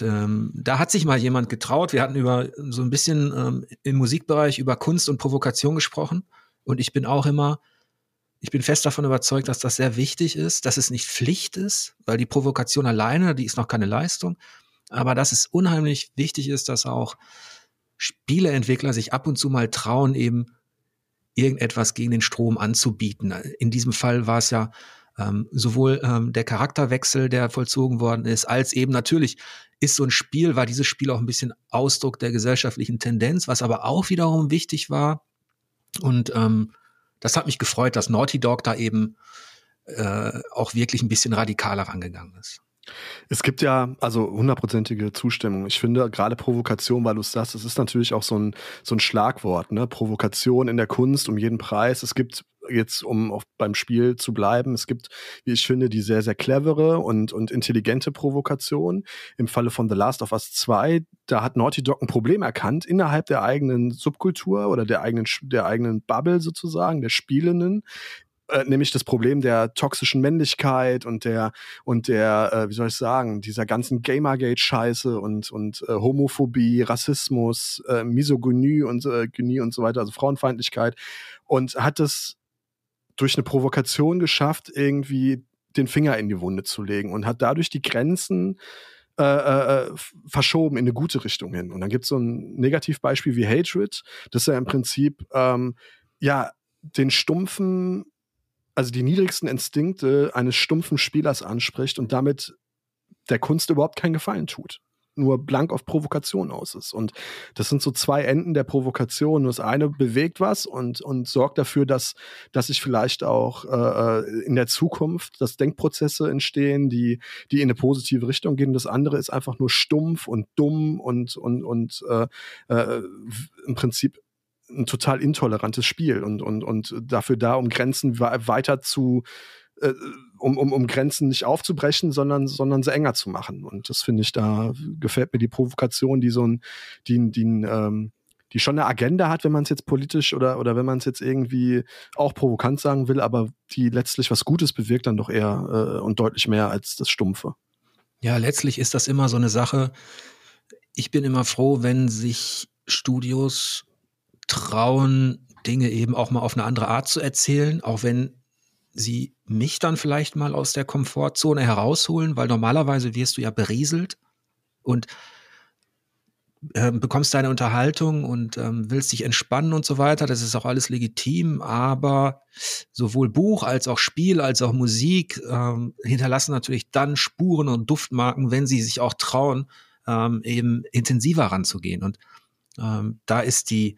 ähm, da hat sich mal jemand getraut. Wir hatten über so ein bisschen ähm, im Musikbereich über Kunst und Provokation gesprochen. Und ich bin auch immer ich bin fest davon überzeugt, dass das sehr wichtig ist, dass es nicht Pflicht ist, weil die Provokation alleine, die ist noch keine Leistung, aber dass es unheimlich wichtig ist, dass auch Spieleentwickler sich ab und zu mal trauen, eben irgendetwas gegen den Strom anzubieten. In diesem Fall war es ja ähm, sowohl ähm, der Charakterwechsel, der vollzogen worden ist, als eben natürlich ist so ein Spiel, war dieses Spiel auch ein bisschen Ausdruck der gesellschaftlichen Tendenz, was aber auch wiederum wichtig war. Und ähm, das hat mich gefreut, dass Naughty Dog da eben äh, auch wirklich ein bisschen radikaler rangegangen ist. Es gibt ja also hundertprozentige Zustimmung. Ich finde gerade Provokation, weil du es sagst, es ist natürlich auch so ein, so ein Schlagwort, ne? Provokation in der Kunst um jeden Preis. Es gibt jetzt, um auf, beim Spiel zu bleiben, es gibt, wie ich finde, die sehr, sehr clevere und, und intelligente Provokation. Im Falle von The Last of Us 2, da hat Naughty Dog ein Problem erkannt innerhalb der eigenen Subkultur oder der eigenen, der eigenen Bubble sozusagen, der Spielenden, äh, nämlich das Problem der toxischen Männlichkeit und der und der äh, wie soll ich sagen dieser ganzen Gamergate Scheiße und und äh, Homophobie Rassismus äh, Misogynie und äh, Gynie und so weiter also Frauenfeindlichkeit. Und hat es durch eine Provokation geschafft, irgendwie den Finger in die Wunde zu legen und hat dadurch die Grenzen äh, äh, verschoben in eine gute Richtung hin. Und dann gibt es so ein Negativbeispiel wie Hatred, das ja im Prinzip ähm, ja den stumpfen, also die niedrigsten Instinkte eines stumpfen Spielers anspricht und damit der Kunst überhaupt keinen Gefallen tut. Nur blank auf Provokation aus ist. Und das sind so zwei Enden der Provokation. Das eine bewegt was und, und sorgt dafür, dass, dass sich vielleicht auch äh, in der Zukunft, dass Denkprozesse entstehen, die, die in eine positive Richtung gehen. Das andere ist einfach nur stumpf und dumm und, und, und äh, äh, im Prinzip ein total intolerantes Spiel und, und, und dafür da, um Grenzen weiter zu äh, um, um, um Grenzen nicht aufzubrechen, sondern, sondern sie enger zu machen. Und das finde ich, da gefällt mir die Provokation, die so ein, die, die, ähm, die schon eine Agenda hat, wenn man es jetzt politisch oder, oder wenn man es jetzt irgendwie auch provokant sagen will, aber die letztlich was Gutes bewirkt, dann doch eher äh, und deutlich mehr als das Stumpfe. Ja, letztlich ist das immer so eine Sache. Ich bin immer froh, wenn sich Studios trauen, Dinge eben auch mal auf eine andere Art zu erzählen, auch wenn sie mich dann vielleicht mal aus der Komfortzone herausholen, weil normalerweise wirst du ja berieselt und äh, bekommst deine Unterhaltung und ähm, willst dich entspannen und so weiter. Das ist auch alles legitim, aber sowohl Buch als auch Spiel als auch Musik ähm, hinterlassen natürlich dann Spuren und Duftmarken, wenn sie sich auch trauen, ähm, eben intensiver ranzugehen. Und ähm, da ist die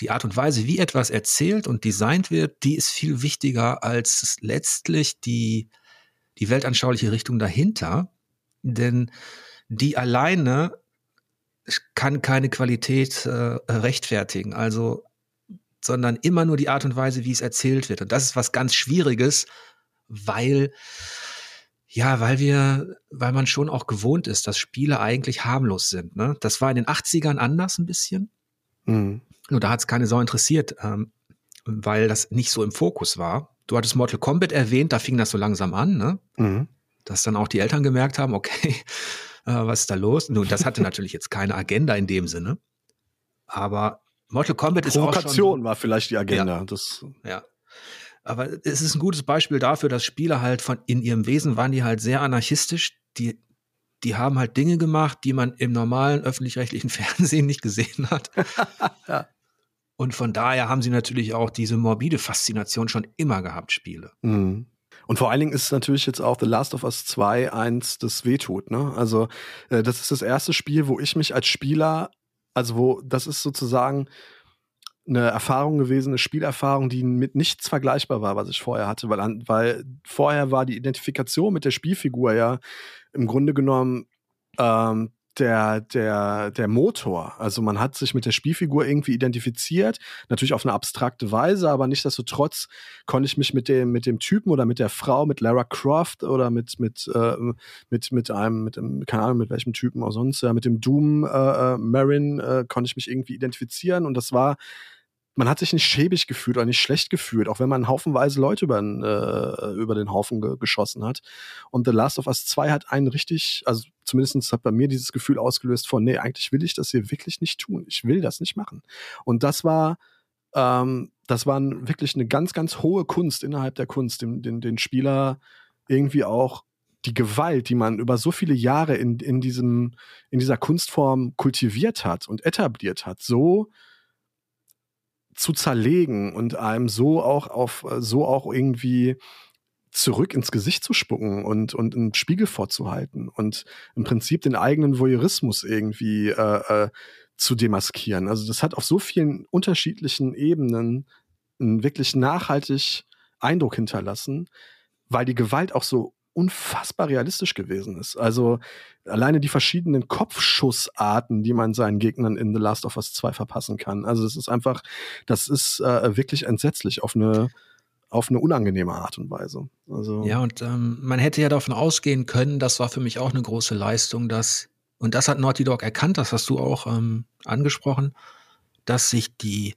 die Art und Weise, wie etwas erzählt und designt wird, die ist viel wichtiger als letztlich die, die weltanschauliche Richtung dahinter. Denn die alleine kann keine Qualität äh, rechtfertigen. Also, sondern immer nur die Art und Weise, wie es erzählt wird. Und das ist was ganz Schwieriges, weil, ja, weil wir, weil man schon auch gewohnt ist, dass Spiele eigentlich harmlos sind. Ne? Das war in den 80ern anders ein bisschen. Mhm. Nur da hat es keine Sau interessiert, ähm, weil das nicht so im Fokus war. Du hattest Mortal Kombat erwähnt, da fing das so langsam an, ne? Mhm. Dass dann auch die Eltern gemerkt haben, okay, äh, was ist da los? Nun, das hatte natürlich jetzt keine Agenda in dem Sinne. Aber Mortal Kombat ist auch schon, war vielleicht die Agenda. Ja, das, ja. Aber es ist ein gutes Beispiel dafür, dass Spiele halt von in ihrem Wesen waren die halt sehr anarchistisch. Die die haben halt Dinge gemacht, die man im normalen öffentlich-rechtlichen Fernsehen nicht gesehen hat. ja. Und von daher haben sie natürlich auch diese morbide Faszination schon immer gehabt, Spiele. Mhm. Und vor allen Dingen ist natürlich jetzt auch The Last of Us 2 eins, das wehtut. Ne? Also äh, das ist das erste Spiel, wo ich mich als Spieler, also wo das ist sozusagen eine Erfahrung gewesen, eine Spielerfahrung, die mit nichts vergleichbar war, was ich vorher hatte, weil, weil vorher war die Identifikation mit der Spielfigur ja im Grunde genommen ähm, der, der, der Motor. Also man hat sich mit der Spielfigur irgendwie identifiziert, natürlich auf eine abstrakte Weise, aber nichtsdestotrotz konnte ich mich mit dem, mit dem Typen oder mit der Frau, mit Lara Croft oder mit, mit, äh, mit, mit einem, mit einem, keine Ahnung, mit welchem Typen auch sonst, ja, mit dem Doom äh, äh Marin äh, konnte ich mich irgendwie identifizieren und das war man hat sich nicht schäbig gefühlt oder nicht schlecht gefühlt, auch wenn man haufenweise Leute über, äh, über den Haufen ge geschossen hat. Und The Last of Us 2 hat einen richtig, also zumindest hat bei mir dieses Gefühl ausgelöst von, nee, eigentlich will ich das hier wirklich nicht tun. Ich will das nicht machen. Und das war, ähm, das war wirklich eine ganz, ganz hohe Kunst innerhalb der Kunst, den, den, den Spieler irgendwie auch die Gewalt, die man über so viele Jahre in, in, diesem, in dieser Kunstform kultiviert hat und etabliert hat, so zu zerlegen und einem so auch auf, so auch irgendwie zurück ins Gesicht zu spucken und, und einen Spiegel vorzuhalten und im Prinzip den eigenen Voyeurismus irgendwie äh, äh, zu demaskieren. Also das hat auf so vielen unterschiedlichen Ebenen einen wirklich nachhaltig Eindruck hinterlassen, weil die Gewalt auch so unfassbar realistisch gewesen ist. Also alleine die verschiedenen Kopfschussarten, die man seinen Gegnern in The Last of Us 2 verpassen kann. Also das ist einfach, das ist äh, wirklich entsetzlich auf eine auf eine unangenehme Art und Weise. Also ja, und ähm, man hätte ja davon ausgehen können, das war für mich auch eine große Leistung, dass, und das hat Naughty Dog erkannt, das hast du auch ähm, angesprochen, dass sich die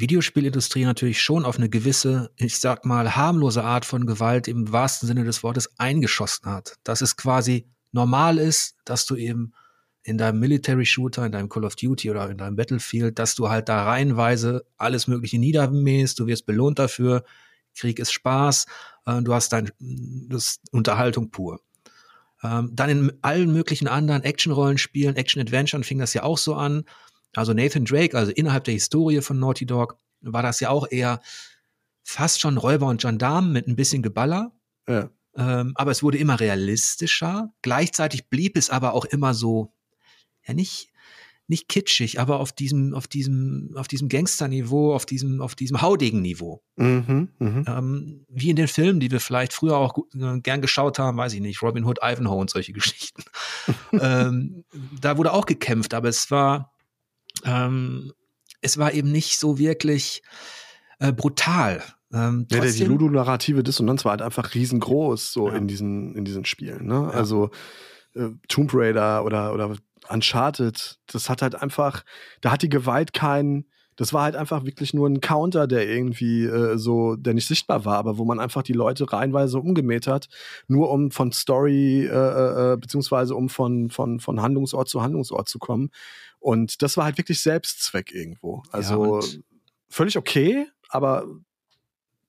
Videospielindustrie natürlich schon auf eine gewisse, ich sag mal, harmlose Art von Gewalt im wahrsten Sinne des Wortes eingeschossen hat. Dass es quasi normal ist, dass du eben in deinem Military Shooter, in deinem Call of Duty oder in deinem Battlefield, dass du halt da reihenweise alles Mögliche niedermähst, du wirst belohnt dafür, Krieg ist Spaß, äh, du hast dein, das Unterhaltung pur. Ähm, dann in allen möglichen anderen Action-Rollenspielen, Action-Adventuren fing das ja auch so an, also Nathan Drake, also innerhalb der Historie von Naughty Dog, war das ja auch eher fast schon Räuber und Gendarmen mit ein bisschen Geballer. Ja. Ähm, aber es wurde immer realistischer. Gleichzeitig blieb es aber auch immer so, ja nicht, nicht kitschig, aber auf diesem, auf diesem, auf diesem Gangsterniveau, auf diesem, auf diesem haudigen Niveau. Mhm, mh. ähm, wie in den Filmen, die wir vielleicht früher auch äh, gern geschaut haben, weiß ich nicht, Robin Hood, Ivanhoe und solche Geschichten. ähm, da wurde auch gekämpft, aber es war, ähm, es war eben nicht so wirklich äh, brutal. Ähm, ja, die ludonarrative Dissonanz war halt einfach riesengroß so ja. in diesen in diesen Spielen. Ne? Ja. Also äh, Tomb Raider oder oder Uncharted, das hat halt einfach, da hat die Gewalt keinen, das war halt einfach wirklich nur ein Counter, der irgendwie äh, so, der nicht sichtbar war, aber wo man einfach die Leute reihenweise umgemäht hat, nur um von Story, äh, äh, äh, beziehungsweise um von, von, von Handlungsort zu Handlungsort zu kommen. Und das war halt wirklich Selbstzweck irgendwo. Also ja, völlig okay, aber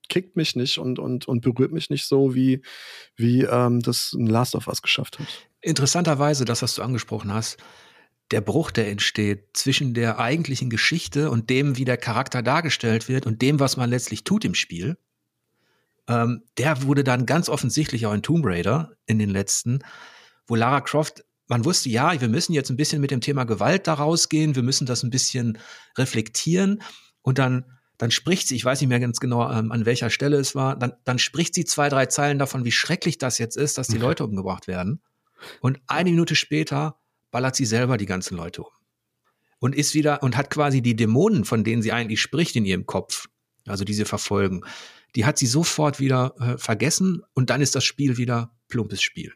kickt mich nicht und, und, und berührt mich nicht so, wie, wie ähm, das ein Last of Us geschafft hat. Interessanterweise, das, was du angesprochen hast, der Bruch, der entsteht zwischen der eigentlichen Geschichte und dem, wie der Charakter dargestellt wird und dem, was man letztlich tut im Spiel, ähm, der wurde dann ganz offensichtlich auch in Tomb Raider in den letzten, wo Lara Croft, man wusste, ja, wir müssen jetzt ein bisschen mit dem Thema Gewalt da rausgehen, wir müssen das ein bisschen reflektieren und dann dann spricht sie, ich weiß nicht mehr ganz genau, ähm, an welcher Stelle es war, dann, dann spricht sie zwei, drei Zeilen davon, wie schrecklich das jetzt ist, dass die Leute umgebracht werden. Und eine Minute später ballert sie selber die ganzen Leute um. Und ist wieder, und hat quasi die Dämonen, von denen sie eigentlich spricht in ihrem Kopf, also diese verfolgen, die hat sie sofort wieder äh, vergessen und dann ist das Spiel wieder plumpes Spiel.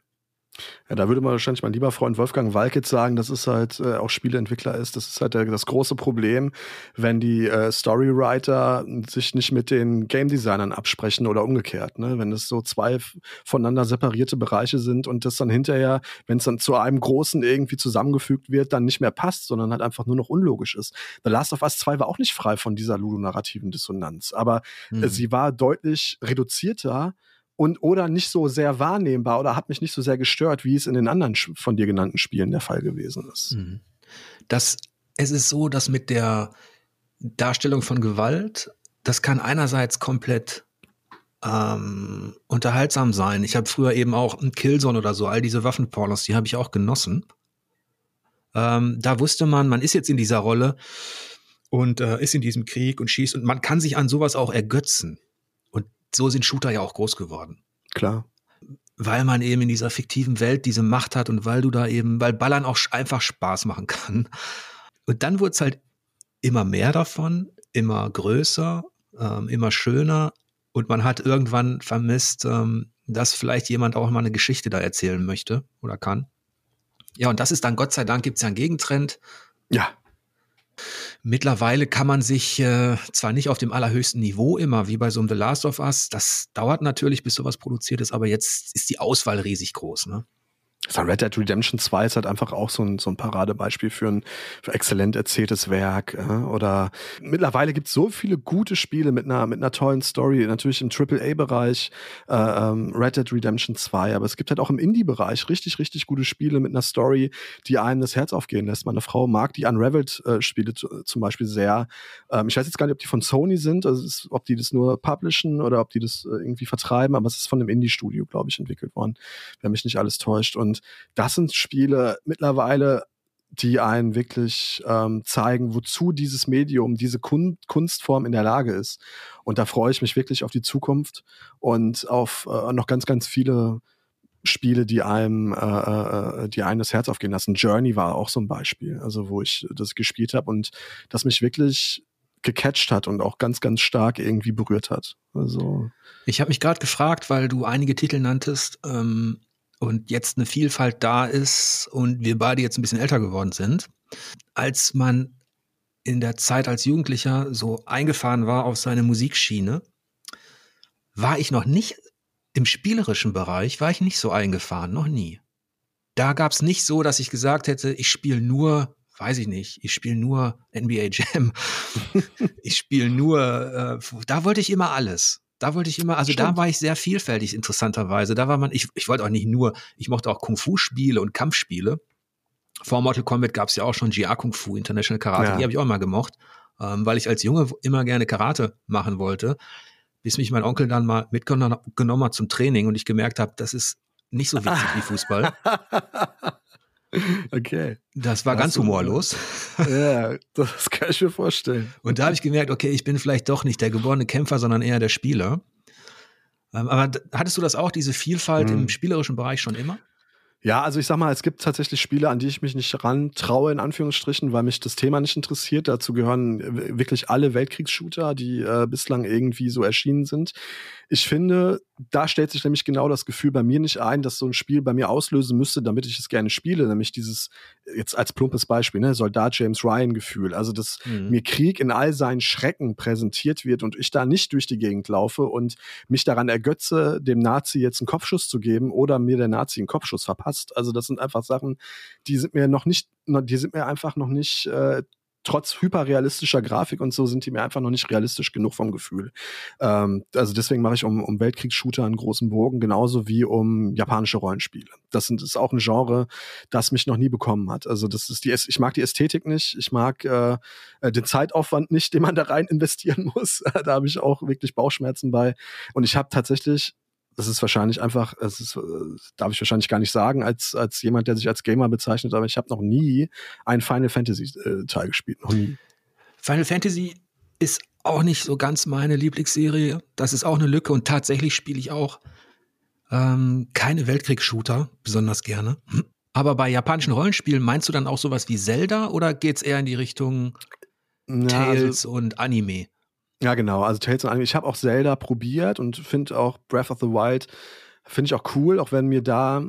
Ja, da würde man wahrscheinlich mein lieber Freund Wolfgang Walkitz sagen, dass es halt äh, auch Spieleentwickler ist. Das ist halt der, das große Problem, wenn die äh, Storywriter sich nicht mit den Game Designern absprechen oder umgekehrt. Ne? Wenn es so zwei voneinander separierte Bereiche sind und das dann hinterher, wenn es dann zu einem großen irgendwie zusammengefügt wird, dann nicht mehr passt, sondern halt einfach nur noch unlogisch ist. The Last of Us 2 war auch nicht frei von dieser ludonarrativen Dissonanz, aber äh, mhm. sie war deutlich reduzierter und oder nicht so sehr wahrnehmbar oder hat mich nicht so sehr gestört, wie es in den anderen von dir genannten Spielen der Fall gewesen ist. Mhm. Das, es ist so, dass mit der Darstellung von Gewalt, das kann einerseits komplett ähm, unterhaltsam sein. Ich habe früher eben auch ein Killzone oder so, all diese Waffenpornos, die habe ich auch genossen. Ähm, da wusste man, man ist jetzt in dieser Rolle und äh, ist in diesem Krieg und schießt und man kann sich an sowas auch ergötzen so sind Shooter ja auch groß geworden. Klar. Weil man eben in dieser fiktiven Welt diese Macht hat und weil du da eben, weil Ballern auch einfach Spaß machen kann. Und dann wurde es halt immer mehr davon, immer größer, ähm, immer schöner und man hat irgendwann vermisst, ähm, dass vielleicht jemand auch mal eine Geschichte da erzählen möchte oder kann. Ja, und das ist dann, Gott sei Dank, gibt es ja einen Gegentrend. Ja. Mittlerweile kann man sich äh, zwar nicht auf dem allerhöchsten Niveau immer, wie bei so einem The Last of Us, das dauert natürlich, bis sowas produziert ist, aber jetzt ist die Auswahl riesig groß. Ne? Red Dead Redemption 2 ist halt einfach auch so ein, so ein Paradebeispiel für ein für exzellent erzähltes Werk. Äh? Oder mittlerweile gibt es so viele gute Spiele mit einer, mit einer tollen Story, natürlich im AAA-Bereich, äh, ähm, Red Dead Redemption 2, aber es gibt halt auch im Indie-Bereich richtig, richtig gute Spiele mit einer Story, die einem das Herz aufgehen lässt. Meine Frau mag die Unraveled-Spiele äh, zum Beispiel sehr. Ähm, ich weiß jetzt gar nicht, ob die von Sony sind, also ist, ob die das nur publishen oder ob die das äh, irgendwie vertreiben, aber es ist von einem Indie-Studio, glaube ich, entwickelt worden, wenn mich nicht alles täuscht. Und das sind Spiele mittlerweile, die einen wirklich ähm, zeigen, wozu dieses Medium, diese Kun Kunstform in der Lage ist. Und da freue ich mich wirklich auf die Zukunft und auf äh, noch ganz, ganz viele Spiele, die einem, äh, äh, die einem das Herz aufgehen lassen. Journey war auch so ein Beispiel, also wo ich das gespielt habe und das mich wirklich gecatcht hat und auch ganz, ganz stark irgendwie berührt hat. Also ich habe mich gerade gefragt, weil du einige Titel nanntest, ähm, und jetzt eine Vielfalt da ist und wir beide jetzt ein bisschen älter geworden sind, als man in der Zeit als Jugendlicher so eingefahren war auf seine Musikschiene, war ich noch nicht im spielerischen Bereich, war ich nicht so eingefahren, noch nie. Da gab es nicht so, dass ich gesagt hätte, ich spiele nur, weiß ich nicht, ich spiele nur NBA Jam, ich spiele nur, äh, da wollte ich immer alles. Da wollte ich immer, also Stimmt. da war ich sehr vielfältig, interessanterweise. Da war man, ich, ich wollte auch nicht nur, ich mochte auch Kung-Fu-Spiele und Kampfspiele. Vor Mortal Kombat gab es ja auch schon GR Kung Fu, International Karate, ja. die habe ich auch immer gemocht, ähm, weil ich als Junge immer gerne Karate machen wollte. bis mich mein Onkel dann mal mitgenommen hat zum Training und ich gemerkt habe, das ist nicht so witzig wie Fußball. Okay. Das war das ganz humorlos. Ja, das kann ich mir vorstellen. Und da habe ich gemerkt, okay, ich bin vielleicht doch nicht der geborene Kämpfer, sondern eher der Spieler. Ähm, aber hattest du das auch, diese Vielfalt hm. im spielerischen Bereich schon immer? Ja, also ich sag mal, es gibt tatsächlich Spiele, an die ich mich nicht rantraue, in Anführungsstrichen, weil mich das Thema nicht interessiert. Dazu gehören wirklich alle Weltkriegsshooter, die äh, bislang irgendwie so erschienen sind. Ich finde, da stellt sich nämlich genau das Gefühl bei mir nicht ein, dass so ein Spiel bei mir auslösen müsste, damit ich es gerne spiele. Nämlich dieses, jetzt als plumpes Beispiel, ne, Soldat James Ryan Gefühl. Also, dass mhm. mir Krieg in all seinen Schrecken präsentiert wird und ich da nicht durch die Gegend laufe und mich daran ergötze, dem Nazi jetzt einen Kopfschuss zu geben oder mir der Nazi einen Kopfschuss verpasst. Also, das sind einfach Sachen, die sind mir noch nicht, die sind mir einfach noch nicht äh, trotz hyperrealistischer Grafik und so sind die mir einfach noch nicht realistisch genug vom Gefühl. Ähm, also deswegen mache ich um, um Weltkriegsshooter einen großen Bogen, genauso wie um japanische Rollenspiele. Das sind, ist auch ein Genre, das mich noch nie bekommen hat. Also das ist die, ich mag die Ästhetik nicht, ich mag äh, äh den Zeitaufwand nicht, den man da rein investieren muss. da habe ich auch wirklich Bauchschmerzen bei. Und ich habe tatsächlich das ist wahrscheinlich einfach, es ist, äh, darf ich wahrscheinlich gar nicht sagen, als, als jemand, der sich als Gamer bezeichnet, aber ich habe noch nie einen Final Fantasy äh, gespielt. Noch nie. Final Fantasy ist auch nicht so ganz meine Lieblingsserie. Das ist auch eine Lücke und tatsächlich spiele ich auch ähm, keine Weltkriegs-Shooter besonders gerne. Aber bei japanischen Rollenspielen meinst du dann auch sowas wie Zelda oder geht's eher in die Richtung ja, Tales also, und Anime? Ja, genau. Also Tales of. Ich habe auch Zelda probiert und finde auch Breath of the Wild finde ich auch cool, auch wenn mir da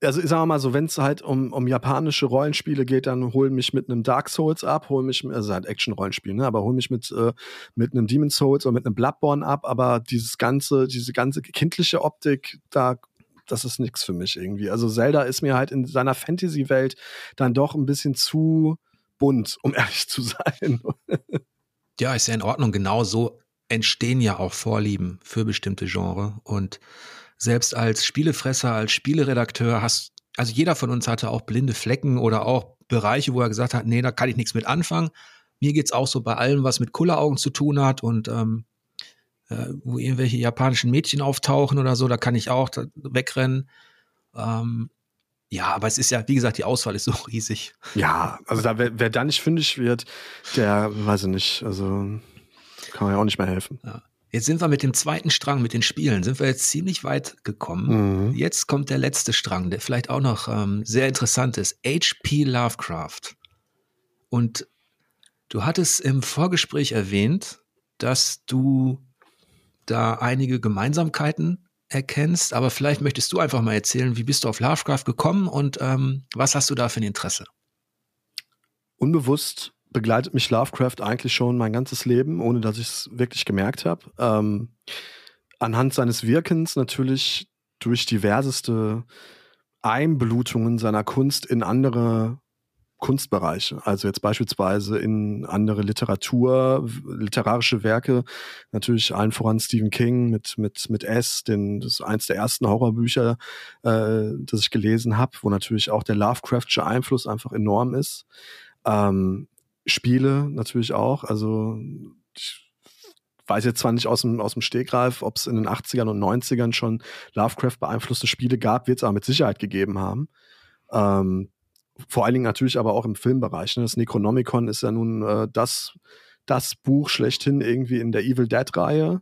also ich sag mal so, wenn es halt um, um japanische Rollenspiele geht, dann hol mich mit einem Dark Souls ab, hol mich, also halt Action-Rollenspiel, ne, aber hol mich mit, äh, mit einem Demon Souls oder mit einem Bloodborne ab, aber dieses ganze, diese ganze kindliche Optik, da, das ist nichts für mich irgendwie. Also Zelda ist mir halt in seiner Fantasy-Welt dann doch ein bisschen zu bunt, um ehrlich zu sein. Ja, ist ja in Ordnung. Genau so entstehen ja auch Vorlieben für bestimmte Genre. Und selbst als Spielefresser, als Spieleredakteur hast, also jeder von uns hatte auch blinde Flecken oder auch Bereiche, wo er gesagt hat, nee, da kann ich nichts mit anfangen. Mir geht's auch so bei allem, was mit Kulleraugen zu tun hat und ähm, äh, wo irgendwelche japanischen Mädchen auftauchen oder so, da kann ich auch wegrennen. Ähm, ja, aber es ist ja, wie gesagt, die Auswahl ist so riesig. Ja, also da, wer, wer da nicht fündig wird, der weiß ich nicht. Also kann man ja auch nicht mehr helfen. Ja. Jetzt sind wir mit dem zweiten Strang, mit den Spielen, sind wir jetzt ziemlich weit gekommen. Mhm. Jetzt kommt der letzte Strang, der vielleicht auch noch ähm, sehr interessant ist. H.P. Lovecraft. Und du hattest im Vorgespräch erwähnt, dass du da einige Gemeinsamkeiten erkennst, aber vielleicht möchtest du einfach mal erzählen, wie bist du auf Lovecraft gekommen und ähm, was hast du da für ein Interesse? Unbewusst begleitet mich Lovecraft eigentlich schon mein ganzes Leben, ohne dass ich es wirklich gemerkt habe. Ähm, anhand seines Wirkens natürlich durch diverseste Einblutungen seiner Kunst in andere Kunstbereiche. Also jetzt beispielsweise in andere Literatur, literarische Werke, natürlich allen voran Stephen King mit, mit, mit S, den, das ist eins der ersten Horrorbücher, äh, das ich gelesen habe, wo natürlich auch der Lovecraftsche Einfluss einfach enorm ist. Ähm, Spiele natürlich auch, also ich weiß jetzt zwar nicht aus dem, aus dem Stegreif, ob es in den 80ern und 90ern schon Lovecraft beeinflusste Spiele gab, wird es aber mit Sicherheit gegeben haben. Ähm, vor allen Dingen natürlich aber auch im Filmbereich. Ne? Das Necronomicon ist ja nun äh, das, das Buch schlechthin irgendwie in der Evil Dead-Reihe.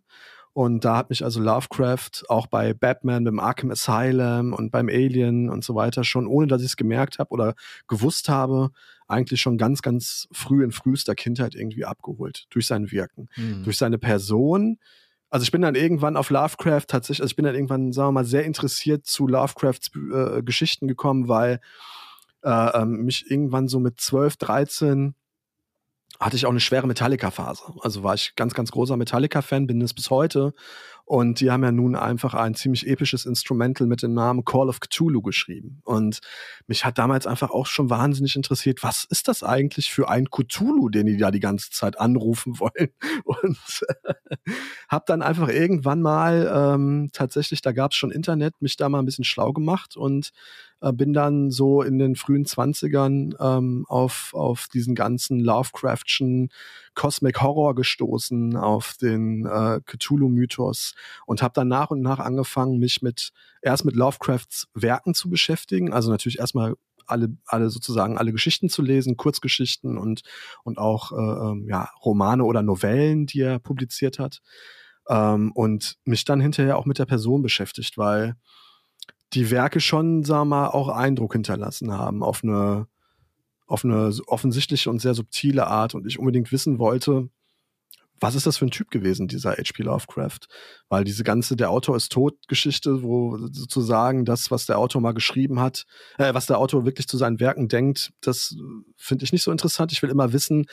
Und da hat mich also Lovecraft auch bei Batman, beim Arkham Asylum und beim Alien und so weiter schon, ohne dass ich es gemerkt habe oder gewusst habe, eigentlich schon ganz, ganz früh in frühester Kindheit irgendwie abgeholt. Durch sein Wirken, mhm. durch seine Person. Also ich bin dann irgendwann auf Lovecraft tatsächlich, also ich bin dann irgendwann, sagen wir mal, sehr interessiert zu Lovecrafts äh, Geschichten gekommen, weil äh, ähm, mich irgendwann so mit 12, 13 hatte ich auch eine schwere Metallica-Phase. Also war ich ganz, ganz großer Metallica-Fan, bin es bis heute. Und die haben ja nun einfach ein ziemlich episches Instrumental mit dem Namen Call of Cthulhu geschrieben. Und mich hat damals einfach auch schon wahnsinnig interessiert, was ist das eigentlich für ein Cthulhu, den die da die ganze Zeit anrufen wollen? Und habe dann einfach irgendwann mal ähm, tatsächlich, da gab es schon Internet, mich da mal ein bisschen schlau gemacht und äh, bin dann so in den frühen Zwanzigern ähm, auf, auf diesen ganzen Lovecraftschen Cosmic Horror gestoßen, auf den äh, Cthulhu-Mythos und habe dann nach und nach angefangen, mich mit erst mit Lovecrafts Werken zu beschäftigen. Also natürlich erstmal alle, alle sozusagen alle Geschichten zu lesen, Kurzgeschichten und, und auch äh, ähm, ja, Romane oder Novellen, die er publiziert hat. Ähm, und mich dann hinterher auch mit der Person beschäftigt, weil die Werke schon, sagen wir mal, auch Eindruck hinterlassen haben auf eine, auf eine offensichtliche und sehr subtile Art und ich unbedingt wissen wollte, was ist das für ein Typ gewesen, dieser H.P. Lovecraft? Weil diese ganze Der Autor ist tot Geschichte, wo sozusagen das, was der Autor mal geschrieben hat, äh, was der Autor wirklich zu seinen Werken denkt, das finde ich nicht so interessant. Ich will immer wissen,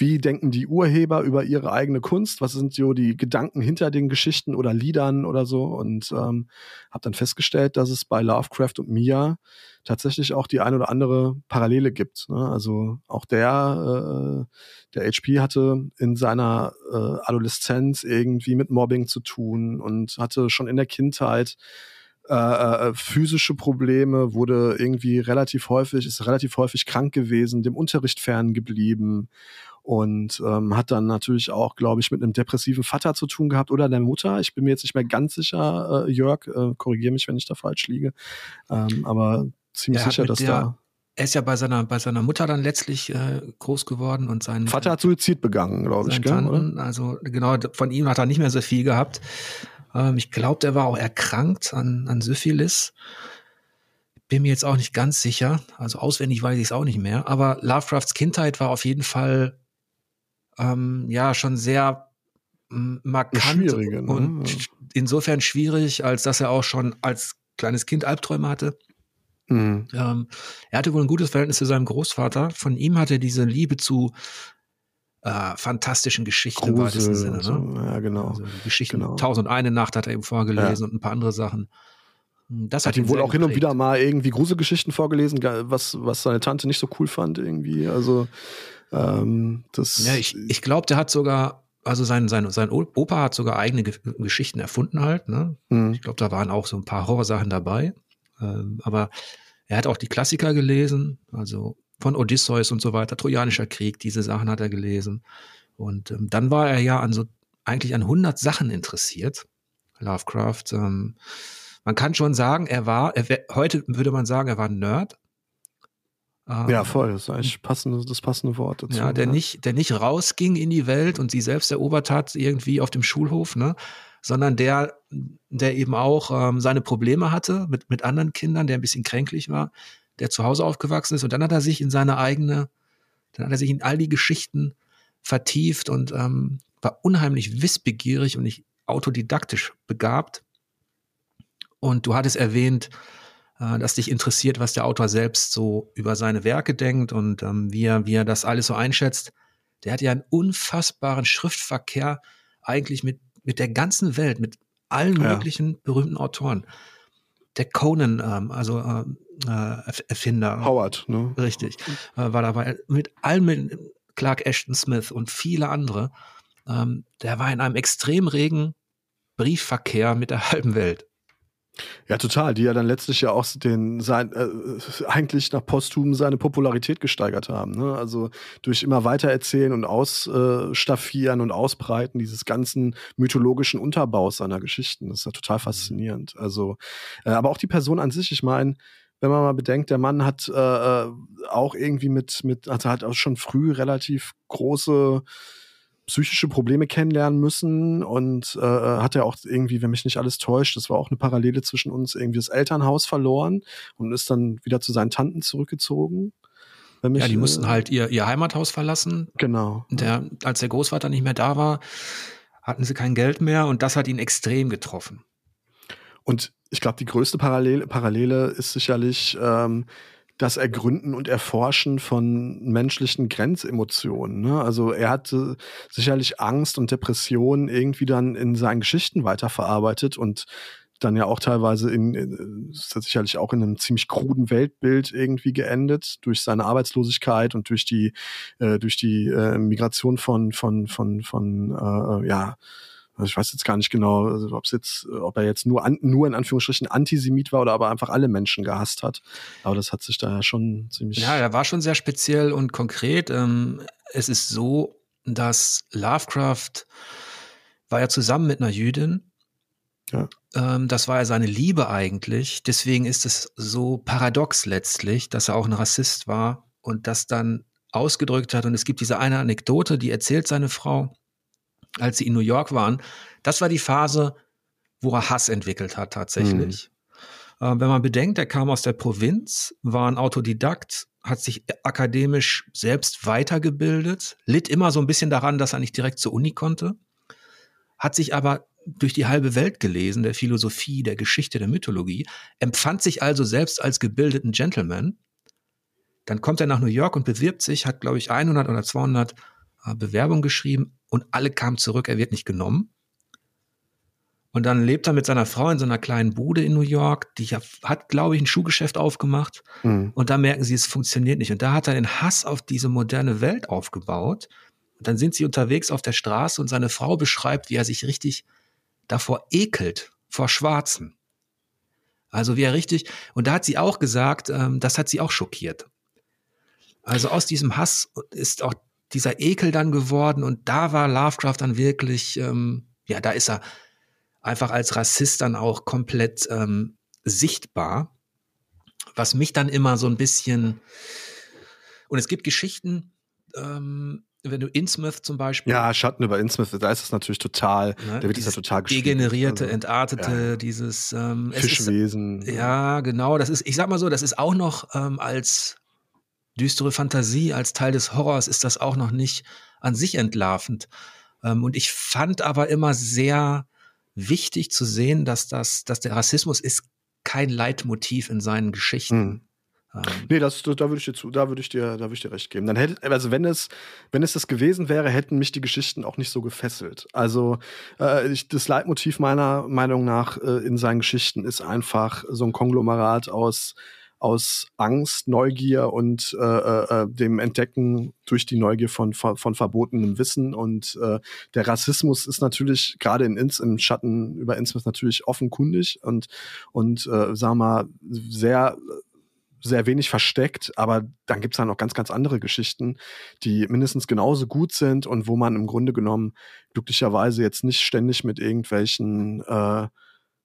wie denken die Urheber über ihre eigene Kunst? Was sind so die Gedanken hinter den Geschichten oder Liedern oder so? Und ähm, habe dann festgestellt, dass es bei Lovecraft und Mia tatsächlich auch die ein oder andere Parallele gibt. Ne? Also auch der, äh, der HP hatte in seiner äh, Adoleszenz irgendwie mit Mobbing zu tun und hatte schon in der Kindheit äh, äh, physische Probleme, wurde irgendwie relativ häufig, ist relativ häufig krank gewesen, dem Unterricht fern geblieben und ähm, hat dann natürlich auch, glaube ich, mit einem depressiven Vater zu tun gehabt oder der Mutter. Ich bin mir jetzt nicht mehr ganz sicher, äh, Jörg, äh, korrigiere mich, wenn ich da falsch liege, ähm, aber ziemlich sicher, dass da er ist ja bei seiner, bei seiner Mutter dann letztlich äh, groß geworden und sein Vater hat Suizid begangen, glaube ich, gell, Tanten, Also genau, von ihm hat er nicht mehr so viel gehabt. Ähm, ich glaube, der war auch erkrankt an, an Syphilis. Bin mir jetzt auch nicht ganz sicher. Also auswendig weiß ich es auch nicht mehr. Aber Lovecrafts Kindheit war auf jeden Fall ähm, ja schon sehr markant ne? und ja. insofern schwierig, als dass er auch schon als kleines Kind Albträume hatte. Mhm. Ähm, er hatte wohl ein gutes Verhältnis zu seinem Großvater. Von ihm hatte er diese Liebe zu äh, fantastischen Geschichten Grusel, im weitesten Sinne. Ne? So. Ja, genau. Also Geschichten, genau. Tausend eine Nacht hat er eben vorgelesen ja. und ein paar andere Sachen. Hm, das hat, hat ihm wohl auch hin und wieder mal irgendwie Gruselgeschichten vorgelesen, was, was seine Tante nicht so cool fand irgendwie. Also ähm, das. Ja, ich, ich glaube, der hat sogar, also sein, sein, sein Opa hat sogar eigene Geschichten erfunden halt. Ne? Mhm. Ich glaube, da waren auch so ein paar Horrorsachen dabei. Ähm, aber er hat auch die Klassiker gelesen, also von Odysseus und so weiter, Trojanischer Krieg, diese Sachen hat er gelesen. Und ähm, dann war er ja an so eigentlich an 100 Sachen interessiert, Lovecraft. Ähm, man kann schon sagen, er war, er heute würde man sagen, er war ein Nerd. Ähm, ja, voll, das ist eigentlich passende, das passende Wort dazu. Ja, der ja. nicht, der nicht rausging in die Welt und sie selbst erobert hat, irgendwie auf dem Schulhof, ne? Sondern der, der eben auch ähm, seine Probleme hatte mit, mit anderen Kindern, der ein bisschen kränklich war, der zu Hause aufgewachsen ist. Und dann hat er sich in seine eigene, dann hat er sich in all die Geschichten vertieft und ähm, war unheimlich wissbegierig und nicht autodidaktisch begabt. Und du hattest erwähnt, äh, dass dich interessiert, was der Autor selbst so über seine Werke denkt und ähm, wie, er, wie er das alles so einschätzt. Der hat ja einen unfassbaren Schriftverkehr eigentlich mit, mit der ganzen Welt, mit allen ja. möglichen berühmten Autoren. Der Conan, ähm, also ähm, äh, Erfinder. Howard, ne? Richtig. Äh, war dabei mit allen, mit Clark Ashton Smith und viele andere. Ähm, der war in einem extrem regen Briefverkehr mit der halben Welt. Ja, total, die ja dann letztlich ja auch den sein äh, eigentlich nach posthum seine Popularität gesteigert haben. Ne? Also durch immer weiter erzählen und ausstaffieren und ausbreiten dieses ganzen mythologischen Unterbaus seiner Geschichten. Das ist ja total faszinierend. Also, äh, aber auch die Person an sich, ich meine, wenn man mal bedenkt, der Mann hat äh, äh auch irgendwie mit, mit, also hat auch schon früh relativ große psychische Probleme kennenlernen müssen und äh, hat er auch irgendwie, wenn mich nicht alles täuscht, das war auch eine Parallele zwischen uns, irgendwie das Elternhaus verloren und ist dann wieder zu seinen Tanten zurückgezogen. Mich, ja, die mussten äh, halt ihr, ihr Heimathaus verlassen. Genau. Der, als der Großvater nicht mehr da war, hatten sie kein Geld mehr und das hat ihn extrem getroffen. Und ich glaube, die größte Parallele, Parallele ist sicherlich ähm, das Ergründen und Erforschen von menschlichen Grenzemotionen. Ne? Also er hatte sicherlich Angst und Depressionen irgendwie dann in seinen Geschichten weiterverarbeitet und dann ja auch teilweise in, in sicherlich auch in einem ziemlich kruden Weltbild irgendwie geendet durch seine Arbeitslosigkeit und durch die äh, durch die äh, Migration von von von von äh, ja also ich weiß jetzt gar nicht genau, also ob jetzt, ob er jetzt nur, an, nur in Anführungsstrichen Antisemit war oder aber einfach alle Menschen gehasst hat. Aber das hat sich da ja schon ziemlich. Ja, er war schon sehr speziell und konkret. Ähm, es ist so, dass Lovecraft war ja zusammen mit einer Jüdin. Ja. Ähm, das war ja seine Liebe eigentlich. Deswegen ist es so paradox letztlich, dass er auch ein Rassist war und das dann ausgedrückt hat. Und es gibt diese eine Anekdote, die erzählt seine Frau, als sie in New York waren. Das war die Phase, wo er Hass entwickelt hat tatsächlich. Mhm. Äh, wenn man bedenkt, er kam aus der Provinz, war ein Autodidakt, hat sich akademisch selbst weitergebildet, litt immer so ein bisschen daran, dass er nicht direkt zur Uni konnte, hat sich aber durch die halbe Welt gelesen, der Philosophie, der Geschichte, der Mythologie, empfand sich also selbst als gebildeten Gentleman. Dann kommt er nach New York und bewirbt sich, hat, glaube ich, 100 oder 200 äh, Bewerbungen geschrieben und alle kamen zurück, er wird nicht genommen. Und dann lebt er mit seiner Frau in so einer kleinen Bude in New York. Die hat, glaube ich, ein Schuhgeschäft aufgemacht. Mhm. Und da merken sie, es funktioniert nicht. Und da hat er den Hass auf diese moderne Welt aufgebaut. Und dann sind sie unterwegs auf der Straße und seine Frau beschreibt, wie er sich richtig davor ekelt, vor Schwarzen. Also wie er richtig, und da hat sie auch gesagt, ähm, das hat sie auch schockiert. Also aus diesem Hass ist auch dieser Ekel dann geworden und da war Lovecraft dann wirklich, ähm, ja, da ist er einfach als Rassist dann auch komplett ähm, sichtbar, was mich dann immer so ein bisschen und es gibt Geschichten, ähm, wenn du Innsmouth zum Beispiel. Ja, Schatten über Innsmouth, da ist es natürlich total, ne, da wird es ja total Degenerierte, also, entartete, ja. dieses ähm, Fischwesen. Ist, ja, genau, das ist, ich sag mal so, das ist auch noch ähm, als düstere Fantasie, als Teil des Horrors ist das auch noch nicht an sich entlarvend. Ähm, und ich fand aber immer sehr wichtig zu sehen, dass das, dass der Rassismus ist kein Leitmotiv in seinen Geschichten. Mhm. Ähm. Nee, das, da würde ich dir zu, da würde ich dir, da würde ich dir recht geben. Dann hätte, also wenn es, wenn es das gewesen wäre, hätten mich die Geschichten auch nicht so gefesselt. Also äh, ich, das Leitmotiv meiner Meinung nach äh, in seinen Geschichten ist einfach so ein Konglomerat aus aus Angst, Neugier und äh, äh, äh, dem Entdecken durch die Neugier von, von, von verbotenem Wissen. Und äh, der Rassismus ist natürlich gerade in Ins, im Schatten über Innsmouth natürlich offenkundig und, und äh, sagen wir mal, sehr sehr wenig versteckt, aber dann gibt's es noch ganz, ganz andere Geschichten, die mindestens genauso gut sind und wo man im Grunde genommen glücklicherweise jetzt nicht ständig mit irgendwelchen äh,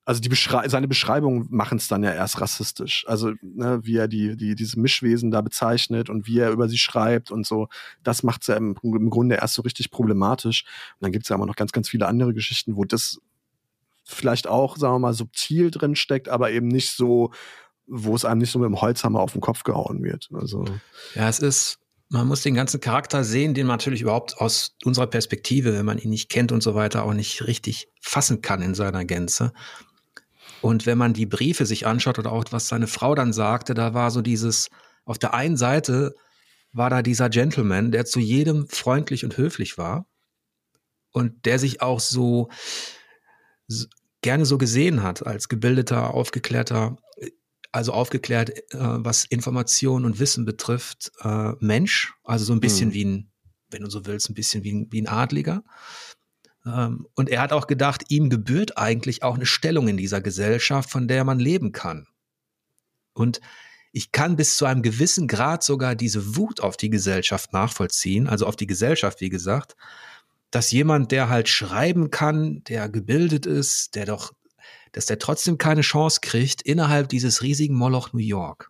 also die Beschrei seine Beschreibungen machen es dann ja erst rassistisch. Also ne, wie er die, die diese Mischwesen da bezeichnet und wie er über sie schreibt und so, das macht es ja im, im, Grunde erst so richtig problematisch. Und dann gibt es ja immer noch ganz, ganz viele andere Geschichten, wo das vielleicht auch, sagen wir mal, subtil drin steckt, aber eben nicht so, wo es einem nicht so mit dem Holzhammer auf den Kopf gehauen wird. Also ja, es ist man muss den ganzen Charakter sehen, den man natürlich überhaupt aus unserer Perspektive, wenn man ihn nicht kennt und so weiter, auch nicht richtig fassen kann in seiner Gänze. Und wenn man die Briefe sich anschaut oder auch was seine Frau dann sagte, da war so dieses, auf der einen Seite war da dieser Gentleman, der zu jedem freundlich und höflich war und der sich auch so, so gerne so gesehen hat als gebildeter, aufgeklärter, also aufgeklärt, äh, was Information und Wissen betrifft, äh, Mensch, also so ein bisschen hm. wie ein, wenn du so willst, ein bisschen wie ein, wie ein Adliger. Ähm, und er hat auch gedacht, ihm gebührt eigentlich auch eine Stellung in dieser Gesellschaft, von der man leben kann. Und ich kann bis zu einem gewissen Grad sogar diese Wut auf die Gesellschaft nachvollziehen, also auf die Gesellschaft, wie gesagt, dass jemand, der halt schreiben kann, der gebildet ist, der doch, dass der trotzdem keine Chance kriegt innerhalb dieses riesigen Moloch New York.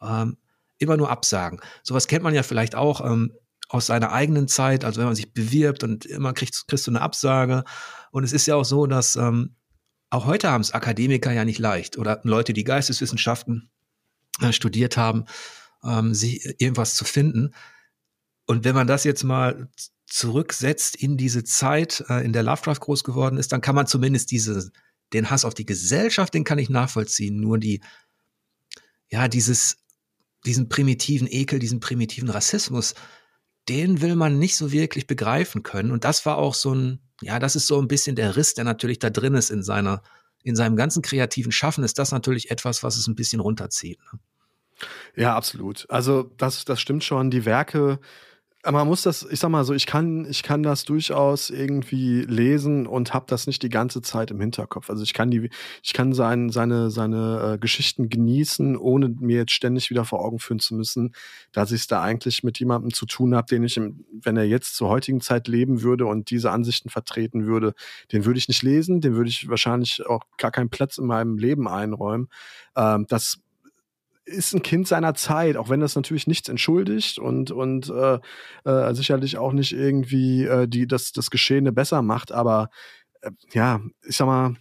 Ähm, immer nur Absagen. Sowas kennt man ja vielleicht auch. Ähm, aus seiner eigenen Zeit, also wenn man sich bewirbt und immer kriegst, kriegst du eine Absage. Und es ist ja auch so, dass ähm, auch heute haben es Akademiker ja nicht leicht oder Leute, die Geisteswissenschaften äh, studiert haben, ähm, sich irgendwas zu finden. Und wenn man das jetzt mal zurücksetzt in diese Zeit, äh, in der Lovecraft groß geworden ist, dann kann man zumindest diese, den Hass auf die Gesellschaft, den kann ich nachvollziehen. Nur die, ja, dieses, diesen primitiven Ekel, diesen primitiven Rassismus, den will man nicht so wirklich begreifen können. Und das war auch so ein, ja, das ist so ein bisschen der Riss, der natürlich da drin ist in seiner, in seinem ganzen kreativen Schaffen, ist das natürlich etwas, was es ein bisschen runterzieht. Ne? Ja, absolut. Also das, das stimmt schon. Die Werke man muss das, ich sag mal so, ich kann, ich kann das durchaus irgendwie lesen und habe das nicht die ganze Zeit im Hinterkopf. Also ich kann die, ich kann sein, seine, seine äh, Geschichten genießen, ohne mir jetzt ständig wieder vor Augen führen zu müssen, dass ich es da eigentlich mit jemandem zu tun habe, den ich, im, wenn er jetzt zur heutigen Zeit leben würde und diese Ansichten vertreten würde, den würde ich nicht lesen, den würde ich wahrscheinlich auch gar keinen Platz in meinem Leben einräumen. Ähm, das ist ein Kind seiner Zeit, auch wenn das natürlich nichts entschuldigt und, und äh, äh, sicherlich auch nicht irgendwie äh, die, das, das Geschehene besser macht. Aber äh, ja, ich sag mal,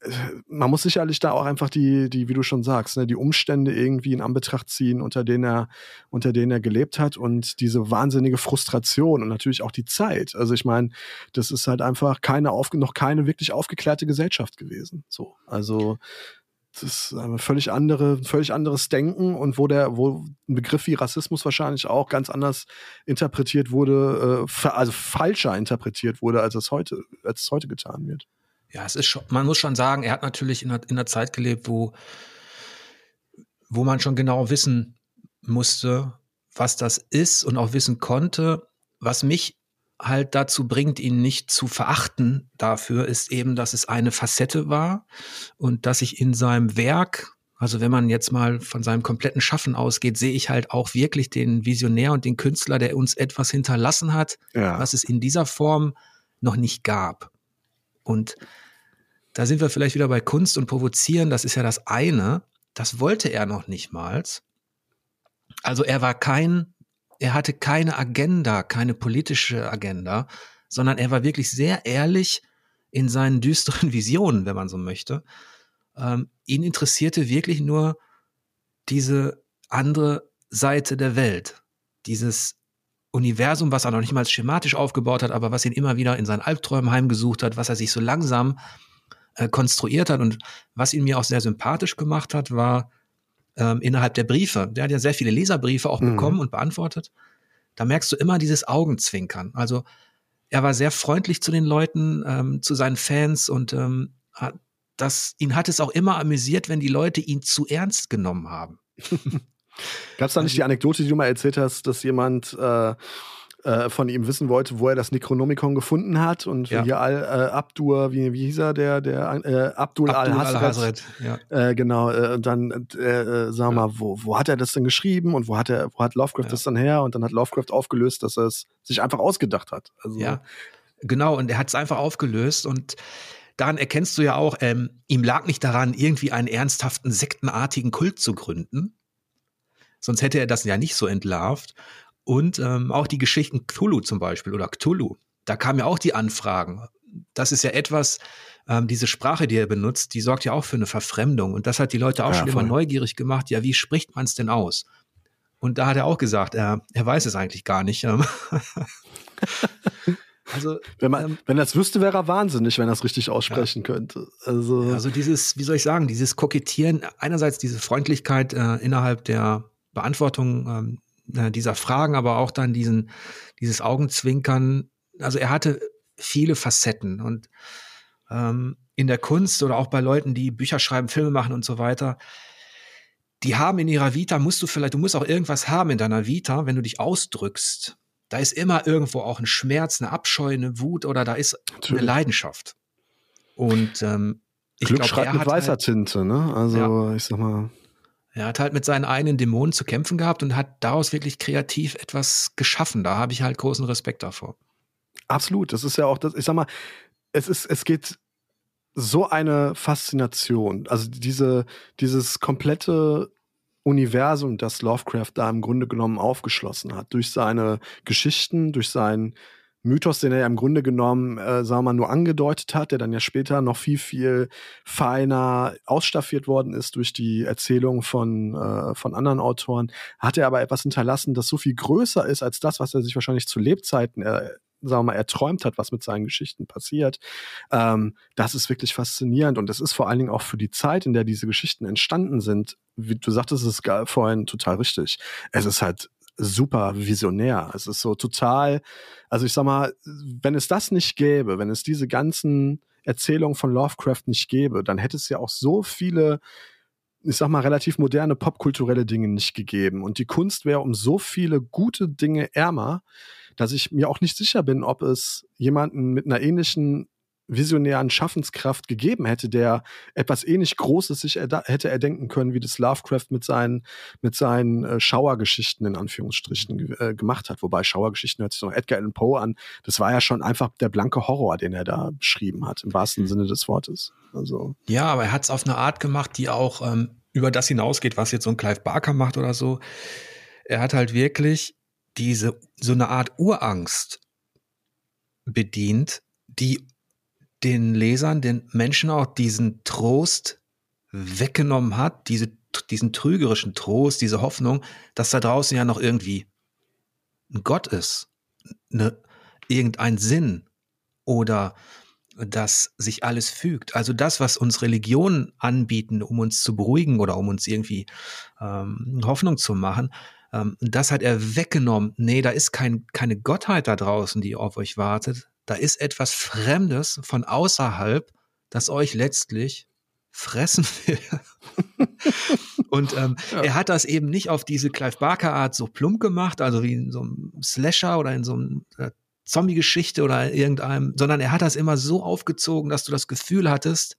äh, man muss sicherlich da auch einfach die, die, wie du schon sagst, ne, die Umstände irgendwie in Anbetracht ziehen, unter denen er, unter denen er gelebt hat und diese wahnsinnige Frustration und natürlich auch die Zeit. Also ich meine, das ist halt einfach keine auf, noch keine wirklich aufgeklärte Gesellschaft gewesen. So, also das ist ein völlig andere, völlig anderes Denken und wo der, wo ein Begriff wie Rassismus wahrscheinlich auch ganz anders interpretiert wurde, äh, also falscher interpretiert wurde, als es heute, als es heute getan wird. Ja, es ist schon, man muss schon sagen, er hat natürlich in einer, in einer Zeit gelebt, wo, wo man schon genau wissen musste, was das ist und auch wissen konnte. Was mich halt dazu bringt, ihn nicht zu verachten dafür, ist eben, dass es eine Facette war und dass ich in seinem Werk, also wenn man jetzt mal von seinem kompletten Schaffen ausgeht, sehe ich halt auch wirklich den Visionär und den Künstler, der uns etwas hinterlassen hat, ja. was es in dieser Form noch nicht gab. Und da sind wir vielleicht wieder bei Kunst und Provozieren, das ist ja das eine, das wollte er noch nicht mal. Also er war kein er hatte keine Agenda, keine politische Agenda, sondern er war wirklich sehr ehrlich in seinen düsteren Visionen, wenn man so möchte. Ähm, ihn interessierte wirklich nur diese andere Seite der Welt, dieses Universum, was er noch nicht mal schematisch aufgebaut hat, aber was ihn immer wieder in seinen Albträumen heimgesucht hat, was er sich so langsam äh, konstruiert hat und was ihn mir auch sehr sympathisch gemacht hat, war ähm, innerhalb der Briefe. Der hat ja sehr viele Leserbriefe auch mhm. bekommen und beantwortet. Da merkst du immer dieses Augenzwinkern. Also er war sehr freundlich zu den Leuten, ähm, zu seinen Fans und ähm, das, ihn hat es auch immer amüsiert, wenn die Leute ihn zu ernst genommen haben. Gab es da nicht die Anekdote, die du mal erzählt hast, dass jemand äh, äh, von ihm wissen wollte, wo er das Necronomicon gefunden hat und ja. hier Al, äh, Abdur, wie, wie hieß er, der, der äh, Abdul, Abdul al-Hazret, al ja. äh, genau, äh, und dann, äh sag mal, ja. wo, wo hat er das denn geschrieben und wo hat er, wo hat Lovecraft das dann her? Und dann hat Lovecraft aufgelöst, dass er es sich einfach ausgedacht hat. Also, ja, genau, und er hat es einfach aufgelöst und daran erkennst du ja auch, ähm, ihm lag nicht daran, irgendwie einen ernsthaften sektenartigen Kult zu gründen. Sonst hätte er das ja nicht so entlarvt. Und ähm, auch die Geschichten Cthulhu zum Beispiel oder Cthulhu. Da kamen ja auch die Anfragen. Das ist ja etwas, ähm, diese Sprache, die er benutzt, die sorgt ja auch für eine Verfremdung. Und das hat die Leute auch ja, schon voll. immer neugierig gemacht. Ja, wie spricht man es denn aus? Und da hat er auch gesagt, er, er weiß es eigentlich gar nicht. Ähm. Also, wenn man, ähm, wenn das wüsste, wäre er wahnsinnig, wenn er es richtig aussprechen ja. könnte. Also, also dieses, wie soll ich sagen, dieses Kokettieren, einerseits diese Freundlichkeit äh, innerhalb der Beantwortung ähm, äh, dieser Fragen, aber auch dann diesen, dieses Augenzwinkern. Also er hatte viele Facetten und ähm, in der Kunst oder auch bei Leuten, die Bücher schreiben, Filme machen und so weiter, die haben in ihrer Vita, musst du vielleicht, du musst auch irgendwas haben in deiner Vita, wenn du dich ausdrückst. Da ist immer irgendwo auch ein Schmerz, eine Abscheu, eine Wut oder da ist Natürlich. eine Leidenschaft. Und ähm, ich Glück glaub, schreibt mit weißer halt, Tinte, ne? Also ja. ich sag mal. Er hat halt mit seinen eigenen Dämonen zu kämpfen gehabt und hat daraus wirklich kreativ etwas geschaffen. Da habe ich halt großen Respekt davor. Absolut. Das ist ja auch das, ich sag mal, es ist, es geht so eine Faszination. Also diese, dieses komplette Universum, das Lovecraft da im Grunde genommen aufgeschlossen hat, durch seine Geschichten, durch sein Mythos, den er ja im Grunde genommen, äh, sagen wir mal, nur angedeutet hat, der dann ja später noch viel, viel feiner ausstaffiert worden ist durch die Erzählung von, äh, von anderen Autoren, hat er aber etwas hinterlassen, das so viel größer ist als das, was er sich wahrscheinlich zu Lebzeiten äh, sagen wir mal, erträumt hat, was mit seinen Geschichten passiert. Ähm, das ist wirklich faszinierend und das ist vor allen Dingen auch für die Zeit, in der diese Geschichten entstanden sind, wie du sagtest es vorhin total richtig. Es ist halt super visionär. Es ist so total, also ich sag mal, wenn es das nicht gäbe, wenn es diese ganzen Erzählungen von Lovecraft nicht gäbe, dann hätte es ja auch so viele ich sag mal, relativ moderne popkulturelle Dinge nicht gegeben. Und die Kunst wäre um so viele gute Dinge ärmer, dass ich mir auch nicht sicher bin, ob es jemanden mit einer ähnlichen visionären Schaffenskraft gegeben hätte, der etwas ähnlich Großes sich erda hätte erdenken können, wie das Lovecraft mit seinen, mit seinen äh, Schauergeschichten in Anführungsstrichen äh, gemacht hat. Wobei Schauergeschichten hört sich noch Edgar Allan Poe an. Das war ja schon einfach der blanke Horror, den er da beschrieben hat, im wahrsten Sinne des Wortes. Also. Ja, aber er hat es auf eine Art gemacht, die auch ähm, über das hinausgeht, was jetzt so ein Clive Barker macht oder so. Er hat halt wirklich diese, so eine Art Urangst bedient, die den Lesern, den Menschen auch diesen Trost weggenommen hat, diese, diesen trügerischen Trost, diese Hoffnung, dass da draußen ja noch irgendwie ein Gott ist, eine, irgendein Sinn oder dass sich alles fügt. Also das, was uns Religionen anbieten, um uns zu beruhigen oder um uns irgendwie ähm, Hoffnung zu machen, ähm, das hat er weggenommen. Nee, da ist kein, keine Gottheit da draußen, die auf euch wartet, da ist etwas Fremdes von außerhalb, das euch letztlich fressen will. und ähm, ja. er hat das eben nicht auf diese Clive Barker Art so plump gemacht, also wie in so einem Slasher oder in so einem äh, Zombie-Geschichte oder irgendeinem, sondern er hat das immer so aufgezogen, dass du das Gefühl hattest,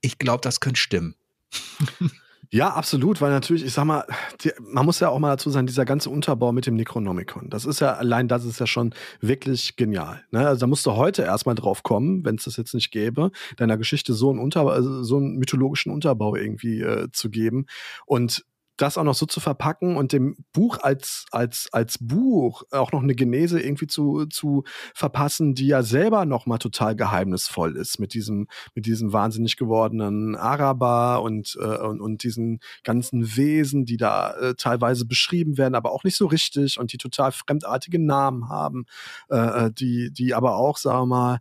ich glaube, das könnte stimmen. Ja, absolut, weil natürlich, ich sag mal, die, man muss ja auch mal dazu sagen, dieser ganze Unterbau mit dem Necronomicon, das ist ja, allein das ist ja schon wirklich genial. Ne? Also da musst du heute erstmal drauf kommen, wenn es das jetzt nicht gäbe, deiner Geschichte so einen, Unter also so einen mythologischen Unterbau irgendwie äh, zu geben. Und das auch noch so zu verpacken und dem Buch als, als, als Buch auch noch eine Genese irgendwie zu, zu verpassen, die ja selber noch mal total geheimnisvoll ist mit diesem, mit diesem wahnsinnig gewordenen Araber und, äh, und, und diesen ganzen Wesen, die da äh, teilweise beschrieben werden, aber auch nicht so richtig und die total fremdartige Namen haben, äh, äh die, die aber auch, sagen wir mal,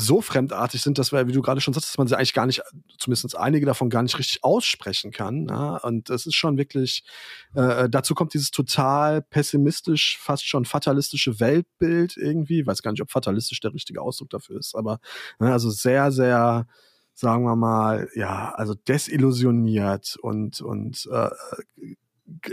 so fremdartig sind, dass wir, wie du gerade schon sagst, dass man sie eigentlich gar nicht, zumindest einige davon gar nicht richtig aussprechen kann. Ja? Und das ist schon wirklich, äh, dazu kommt dieses total pessimistisch, fast schon fatalistische Weltbild irgendwie. Ich weiß gar nicht, ob fatalistisch der richtige Ausdruck dafür ist, aber ne, also sehr, sehr, sagen wir mal, ja, also desillusioniert und, und äh,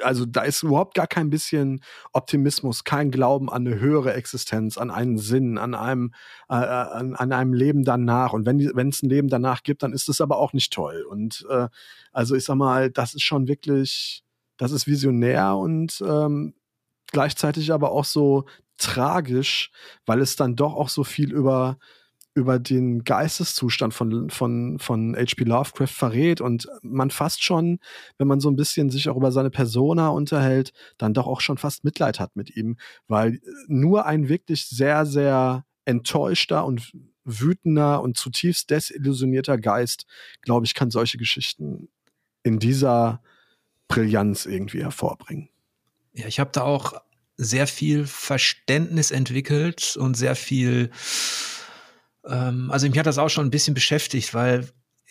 also da ist überhaupt gar kein bisschen Optimismus, kein Glauben an eine höhere Existenz, an einen Sinn, an einem, äh, an, an, einem Leben danach. Und wenn es ein Leben danach gibt, dann ist es aber auch nicht toll. Und äh, also ich sag mal, das ist schon wirklich, das ist visionär und ähm, gleichzeitig aber auch so tragisch, weil es dann doch auch so viel über über den Geisteszustand von, von, von H.P. Lovecraft verrät und man fast schon, wenn man so ein bisschen sich auch über seine Persona unterhält, dann doch auch schon fast Mitleid hat mit ihm, weil nur ein wirklich sehr, sehr enttäuschter und wütender und zutiefst desillusionierter Geist, glaube ich, kann solche Geschichten in dieser Brillanz irgendwie hervorbringen. Ja, ich habe da auch sehr viel Verständnis entwickelt und sehr viel ähm, also mich hat das auch schon ein bisschen beschäftigt, weil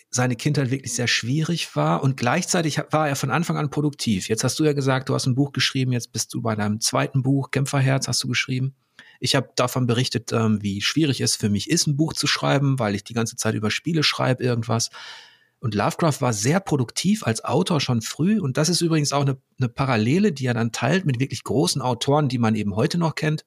seine Kindheit wirklich sehr schwierig war und gleichzeitig war er von Anfang an produktiv. Jetzt hast du ja gesagt, du hast ein Buch geschrieben, jetzt bist du bei deinem zweiten Buch, Kämpferherz, hast du geschrieben. Ich habe davon berichtet, ähm, wie schwierig es für mich ist, ein Buch zu schreiben, weil ich die ganze Zeit über Spiele schreibe, irgendwas. Und Lovecraft war sehr produktiv als Autor schon früh. Und das ist übrigens auch eine, eine Parallele, die er dann teilt mit wirklich großen Autoren, die man eben heute noch kennt.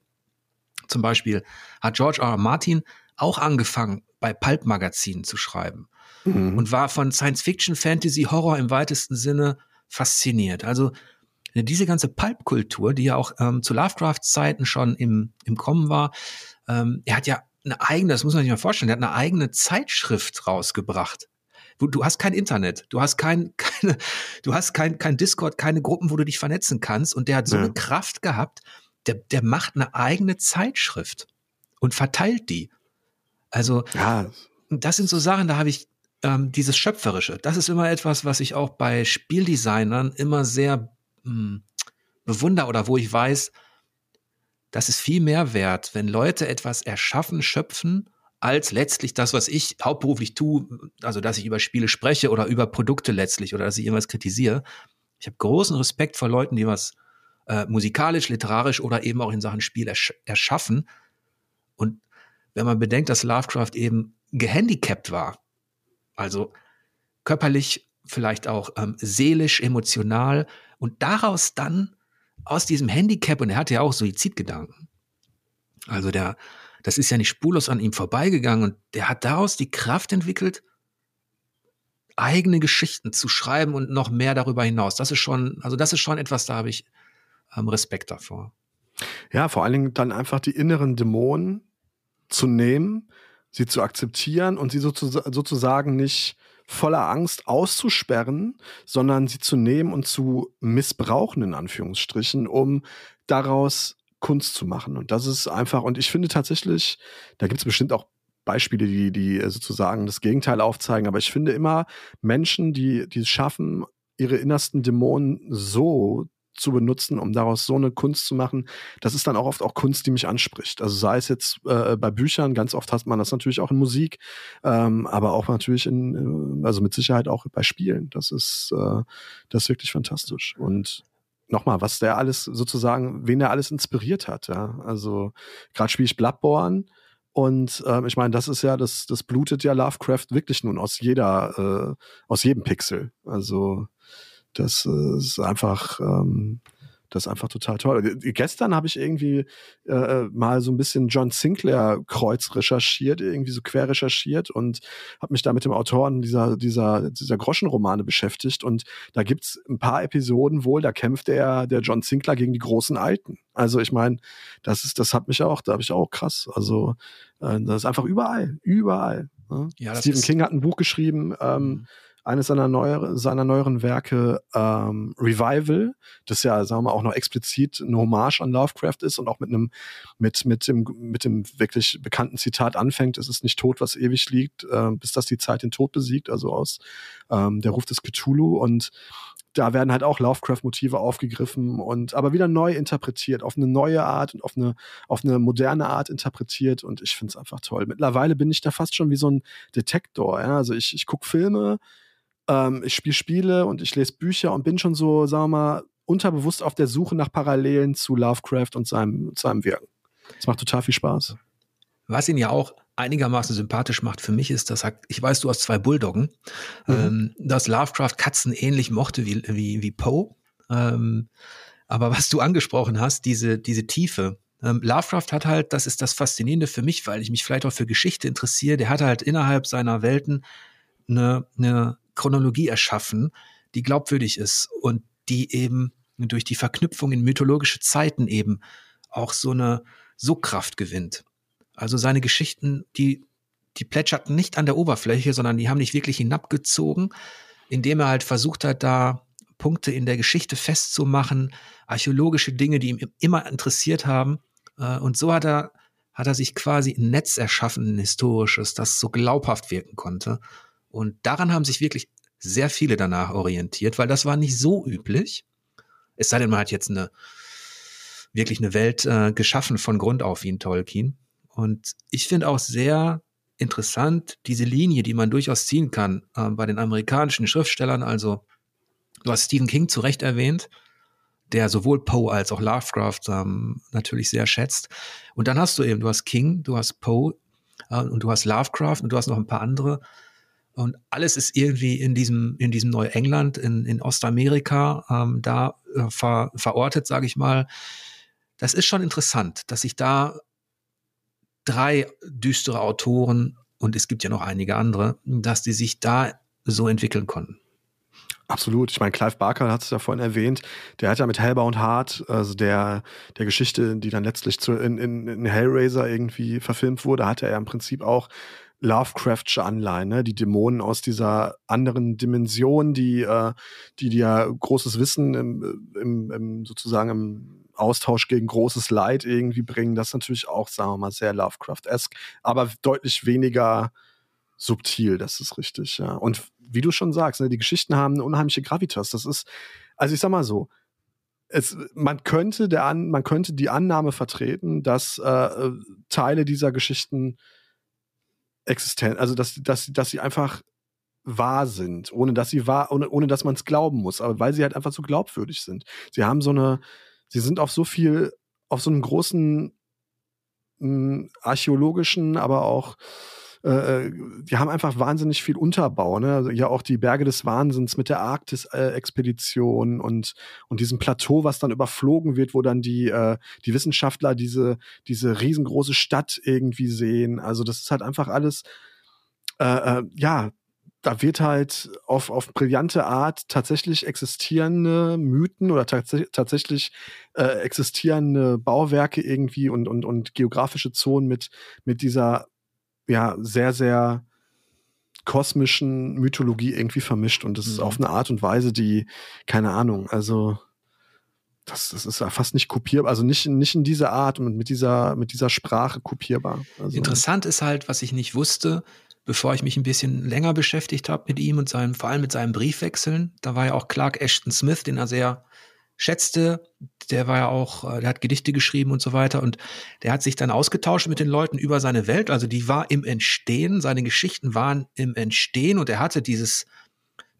Zum Beispiel hat George R. R. Martin auch angefangen, bei Pulp-Magazinen zu schreiben mhm. und war von Science Fiction, Fantasy, Horror im weitesten Sinne fasziniert. Also diese ganze Pulp-Kultur, die ja auch ähm, zu Lovecrafts Zeiten schon im, im Kommen war, ähm, er hat ja eine eigene, das muss man sich mal vorstellen, er hat eine eigene Zeitschrift rausgebracht. Du, du hast kein Internet, du hast kein, keine, du hast kein, kein Discord, keine Gruppen, wo du dich vernetzen kannst. Und der hat so ja. eine Kraft gehabt, der, der macht eine eigene Zeitschrift und verteilt die. Also ja. das sind so Sachen, da habe ich ähm, dieses Schöpferische. Das ist immer etwas, was ich auch bei Spieldesignern immer sehr mh, hm, bewundere oder wo ich weiß, das ist viel mehr wert, wenn Leute etwas erschaffen, schöpfen, als letztlich das, was ich hauptberuflich tue, also dass ich über Spiele spreche oder über Produkte letztlich oder dass ich irgendwas kritisiere. Ich habe großen Respekt vor Leuten, die was äh, musikalisch, literarisch oder eben auch in Sachen Spiel ersch erschaffen. Und wenn man bedenkt, dass Lovecraft eben gehandicapt war, also körperlich vielleicht auch ähm, seelisch, emotional und daraus dann aus diesem Handicap, und er hatte ja auch Suizidgedanken, also der, das ist ja nicht spurlos an ihm vorbeigegangen und der hat daraus die Kraft entwickelt, eigene Geschichten zu schreiben und noch mehr darüber hinaus. Das ist schon, also das ist schon etwas, da habe ich ähm, Respekt davor. Ja, vor allen Dingen dann einfach die inneren Dämonen zu nehmen, sie zu akzeptieren und sie sozusagen nicht voller Angst auszusperren, sondern sie zu nehmen und zu missbrauchen, in Anführungsstrichen, um daraus Kunst zu machen. Und das ist einfach, und ich finde tatsächlich, da gibt es bestimmt auch Beispiele, die, die sozusagen das Gegenteil aufzeigen, aber ich finde immer Menschen, die, die es schaffen, ihre innersten Dämonen so zu benutzen, um daraus so eine Kunst zu machen, das ist dann auch oft auch Kunst, die mich anspricht. Also sei es jetzt äh, bei Büchern, ganz oft hat man das natürlich auch in Musik, ähm, aber auch natürlich in, äh, also mit Sicherheit auch bei Spielen. Das ist, äh, das ist wirklich fantastisch. Und nochmal, was der alles sozusagen, wen er alles inspiriert hat. Ja? Also gerade spiele ich Bloodborne und ähm, ich meine, das ist ja, das, das blutet ja Lovecraft wirklich nun aus jeder, äh, aus jedem Pixel. Also das äh, ist einfach, ähm, das ist einfach total toll. Gestern habe ich irgendwie äh, äh, mal so ein bisschen John Sinclair Kreuz recherchiert, irgendwie so quer recherchiert und habe mich da mit dem Autoren dieser, dieser, dieser Groschenromane beschäftigt. Und da gibt's ein paar Episoden wohl, da kämpft der, der John Sinclair gegen die großen Alten. Also ich meine, das ist, das hat mich auch, da habe ich auch krass. Also äh, das ist einfach überall, überall. Ne? Ja, Stephen King hat ein Buch geschrieben, ähm, mhm eines seiner, neuer, seiner neueren Werke ähm, Revival, das ja, sagen wir mal, auch noch explizit eine Hommage an Lovecraft ist und auch mit einem, mit, mit dem, mit dem wirklich bekannten Zitat anfängt, es ist nicht tot, was ewig liegt, äh, bis das die Zeit den Tod besiegt, also aus ähm, der Ruf des Cthulhu und da werden halt auch Lovecraft-Motive aufgegriffen und aber wieder neu interpretiert, auf eine neue Art und auf eine, auf eine moderne Art interpretiert und ich finde es einfach toll. Mittlerweile bin ich da fast schon wie so ein Detektor. Ja? Also ich, ich gucke Filme, ähm, ich spiele Spiele und ich lese Bücher und bin schon so, sagen wir mal, unterbewusst auf der Suche nach Parallelen zu Lovecraft und seinem, seinem Wirken. Es macht total viel Spaß. Was ihn ja auch einigermaßen sympathisch macht für mich ist, dass er, ich weiß, du hast zwei Bulldoggen, mhm. ähm, dass Lovecraft Katzen ähnlich mochte wie, wie, wie Poe. Ähm, aber was du angesprochen hast, diese, diese Tiefe. Ähm, Lovecraft hat halt, das ist das Faszinierende für mich, weil ich mich vielleicht auch für Geschichte interessiere, der hat halt innerhalb seiner Welten eine, eine Chronologie erschaffen, die glaubwürdig ist und die eben durch die Verknüpfung in mythologische Zeiten eben auch so eine Sogkraft gewinnt. Also seine Geschichten, die, die plätscherten nicht an der Oberfläche, sondern die haben nicht wirklich hinabgezogen, indem er halt versucht hat, da Punkte in der Geschichte festzumachen, archäologische Dinge, die ihn immer interessiert haben. Äh, und so hat er, hat er sich quasi ein Netz erschaffen, ein historisches, das so glaubhaft wirken konnte. Und daran haben sich wirklich sehr viele danach orientiert, weil das war nicht so üblich. Es sei denn, man hat jetzt eine wirklich eine Welt äh, geschaffen von Grund auf wie in Tolkien. Und ich finde auch sehr interessant diese Linie, die man durchaus ziehen kann äh, bei den amerikanischen Schriftstellern. Also du hast Stephen King zu Recht erwähnt, der sowohl Poe als auch Lovecraft ähm, natürlich sehr schätzt. Und dann hast du eben, du hast King, du hast Poe äh, und du hast Lovecraft und du hast noch ein paar andere und alles ist irgendwie in diesem, in diesem Neuengland, in, in Ostamerika, ähm, da äh, ver, verortet, sage ich mal. Das ist schon interessant, dass sich da drei düstere Autoren und es gibt ja noch einige andere, dass die sich da so entwickeln konnten. Absolut. Ich meine, Clive Barker hat es ja vorhin erwähnt. Der hat ja mit Hellbound Heart, also der, der Geschichte, die dann letztlich zu, in, in, in Hellraiser irgendwie verfilmt wurde, hat er ja im Prinzip auch Lovecraftsche Anleihen, ne? die Dämonen aus dieser anderen Dimension, die, äh, die dir ja großes Wissen im, im, im, sozusagen im Austausch gegen großes Leid irgendwie bringen. Das ist natürlich auch, sagen wir mal, sehr Lovecraft-esque, aber deutlich weniger subtil, das ist richtig, ja. Und wie du schon sagst, ne, die Geschichten haben eine unheimliche Gravitas. Das ist, also ich sag mal so, es, man könnte der An, man könnte die Annahme vertreten, dass äh, äh Teile dieser Geschichten existent, also dass, dass, dass sie einfach wahr sind, ohne dass sie wahr, ohne, ohne dass man es glauben muss, aber weil sie halt einfach so glaubwürdig sind. Sie haben so eine, sie sind auf so viel, auf so einem großen mh, hm, archäologischen, aber auch äh, äh, die haben einfach wahnsinnig viel Unterbau. Ne? Also ja auch die Berge des Wahnsinns mit der Arktis-Expedition äh, und, und diesem Plateau, was dann überflogen wird, wo dann die, äh, die Wissenschaftler diese, diese riesengroße Stadt irgendwie sehen. Also das ist halt einfach alles, äh, äh, ja, da wird halt auf, auf brillante Art tatsächlich existierende Mythen oder tats tatsächlich äh, existierende Bauwerke irgendwie und, und, und geografische Zonen mit, mit dieser ja sehr, sehr kosmischen Mythologie irgendwie vermischt. Und das mhm. ist auf eine Art und Weise, die, keine Ahnung, also das, das ist ja fast nicht kopierbar, also nicht, nicht in dieser Art und mit dieser, mit dieser Sprache kopierbar. Also. Interessant ist halt, was ich nicht wusste, bevor ich mich ein bisschen länger beschäftigt habe mit ihm und seinem, vor allem mit seinen Briefwechseln. Da war ja auch Clark Ashton Smith, den er sehr schätzte. Der war ja auch, äh, der hat Gedichte geschrieben und so weiter. Und der hat sich dann ausgetauscht mit den Leuten über seine Welt. Also die war im Entstehen. Seine Geschichten waren im Entstehen und er hatte dieses,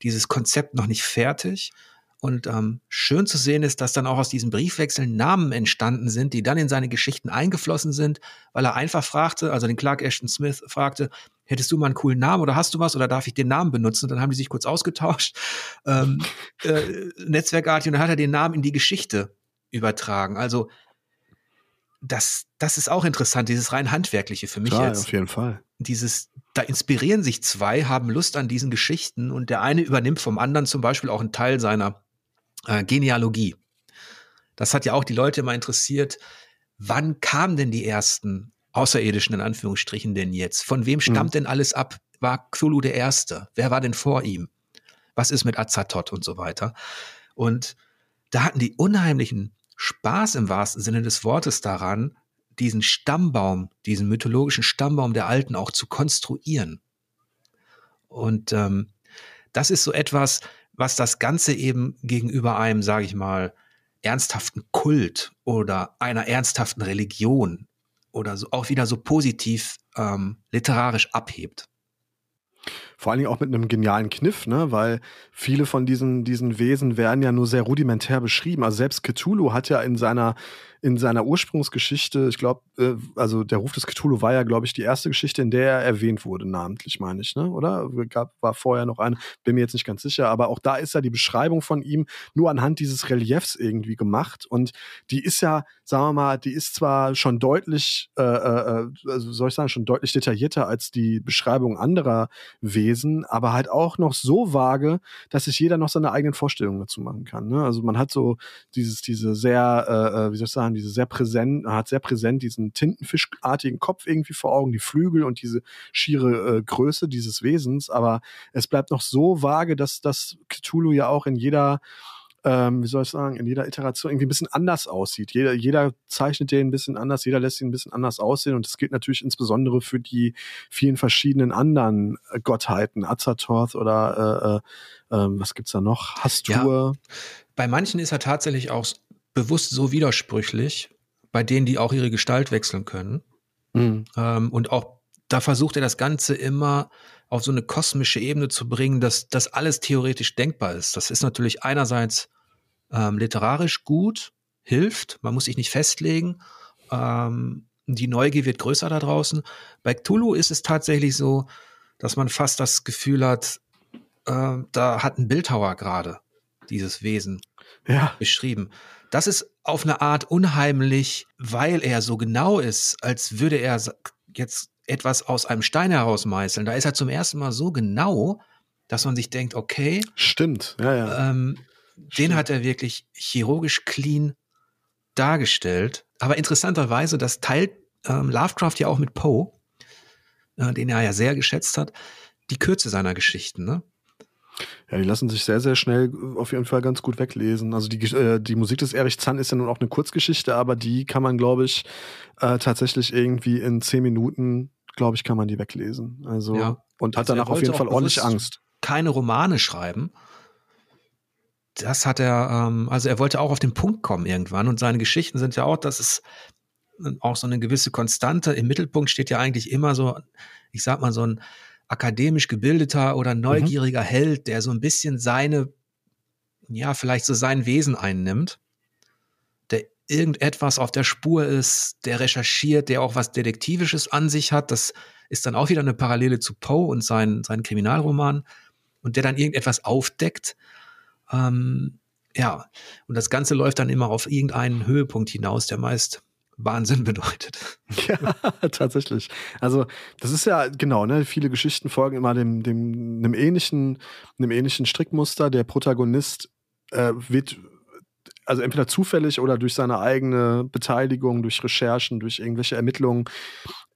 dieses Konzept noch nicht fertig. Und ähm, schön zu sehen ist, dass dann auch aus diesen Briefwechseln Namen entstanden sind, die dann in seine Geschichten eingeflossen sind, weil er einfach fragte, also den Clark Ashton Smith fragte, hättest du mal einen coolen Namen oder hast du was oder darf ich den Namen benutzen? Und dann haben die sich kurz ausgetauscht, ähm, äh, netzwerkartig, und dann hat er den Namen in die Geschichte übertragen. Also das, das ist auch interessant, dieses rein handwerkliche für mich Klar, jetzt. auf jeden Fall. Dieses, da inspirieren sich zwei, haben Lust an diesen Geschichten und der eine übernimmt vom anderen zum Beispiel auch einen Teil seiner äh, Genealogie. Das hat ja auch die Leute immer interessiert. Wann kamen denn die ersten Außerirdischen in Anführungsstrichen denn jetzt? Von wem stammt mhm. denn alles ab? War Cthulhu der Erste? Wer war denn vor ihm? Was ist mit Azathoth und so weiter? Und da hatten die unheimlichen Spaß im wahrsten Sinne des Wortes daran, diesen Stammbaum, diesen mythologischen Stammbaum der Alten auch zu konstruieren. Und ähm, das ist so etwas, was das Ganze eben gegenüber einem, sage ich mal, ernsthaften Kult oder einer ernsthaften Religion oder so auch wieder so positiv ähm, literarisch abhebt. Vor allen Dingen auch mit einem genialen Kniff, ne? weil viele von diesen, diesen Wesen werden ja nur sehr rudimentär beschrieben. Also selbst Cthulhu hat ja in seiner in seiner Ursprungsgeschichte, ich glaube, äh, also der Ruf des Cthulhu war ja, glaube ich, die erste Geschichte, in der er erwähnt wurde, namentlich, meine ich, ne? Oder? Gab, war vorher noch eine, bin mir jetzt nicht ganz sicher, aber auch da ist ja die Beschreibung von ihm nur anhand dieses Reliefs irgendwie gemacht. Und die ist ja, sagen wir mal, die ist zwar schon deutlich, äh, äh, also soll ich sagen, schon deutlich detaillierter als die Beschreibung anderer Wesen, aber halt auch noch so vage, dass sich jeder noch seine eigenen Vorstellungen dazu machen kann. Ne? Also man hat so dieses, diese sehr, äh, äh wie soll ich sagen, Jahren, diese sehr präsent, hat sehr präsent diesen tintenfischartigen Kopf irgendwie vor Augen, die Flügel und diese schiere äh, Größe dieses Wesens, aber es bleibt noch so vage, dass das Cthulhu ja auch in jeder ähm, wie soll ich sagen, in jeder Iteration irgendwie ein bisschen anders aussieht. Jeder, jeder zeichnet den ein bisschen anders, jeder lässt ihn ein bisschen anders aussehen und das gilt natürlich insbesondere für die vielen verschiedenen anderen äh, Gottheiten, Azathoth oder äh, äh, ähm, was gibt's da noch? Hastur. Ja. Bei manchen ist er tatsächlich auch bewusst so widersprüchlich, bei denen die auch ihre Gestalt wechseln können. Mhm. Ähm, und auch da versucht er das Ganze immer auf so eine kosmische Ebene zu bringen, dass das alles theoretisch denkbar ist. Das ist natürlich einerseits ähm, literarisch gut, hilft, man muss sich nicht festlegen. Ähm, die Neugier wird größer da draußen. Bei Cthulhu ist es tatsächlich so, dass man fast das Gefühl hat, äh, da hat ein Bildhauer gerade dieses Wesen ja. beschrieben. Das ist auf eine Art unheimlich, weil er so genau ist, als würde er jetzt etwas aus einem Stein herausmeißeln. Da ist er zum ersten Mal so genau, dass man sich denkt, okay. Stimmt, ja, ja. Ähm, Stimmt. Den hat er wirklich chirurgisch clean dargestellt. Aber interessanterweise, das teilt ähm, Lovecraft ja auch mit Poe, äh, den er ja sehr geschätzt hat, die Kürze seiner Geschichten. Ne? Ja, die lassen sich sehr, sehr schnell auf jeden Fall ganz gut weglesen. Also die, äh, die Musik des Erich Zahn ist ja nun auch eine Kurzgeschichte, aber die kann man, glaube ich, äh, tatsächlich irgendwie in zehn Minuten, glaube ich, kann man die weglesen. Also ja. und hat also danach auf jeden Fall ordentlich Angst. Keine Romane schreiben. Das hat er, ähm, also er wollte auch auf den Punkt kommen irgendwann und seine Geschichten sind ja auch, das ist auch so eine gewisse Konstante. Im Mittelpunkt steht ja eigentlich immer so, ich sag mal, so ein akademisch gebildeter oder mhm. neugieriger mhm. Held, der so ein bisschen seine, ja, vielleicht so sein Wesen einnimmt, der irgendetwas auf der Spur ist, der recherchiert, der auch was Detektivisches an sich hat. Das ist dann auch wieder eine Parallele zu Poe und seinen, seinen Kriminalroman und der dann irgendetwas aufdeckt. Ähm, ja, und das Ganze läuft dann immer auf irgendeinen Höhepunkt hinaus, der meist Wahnsinn bedeutet. Ja, tatsächlich. Also, das ist ja genau, ne, viele Geschichten folgen immer dem, dem, einem ähnlichen, einem ähnlichen Strickmuster. Der Protagonist äh, wird also entweder zufällig oder durch seine eigene Beteiligung, durch Recherchen, durch irgendwelche Ermittlungen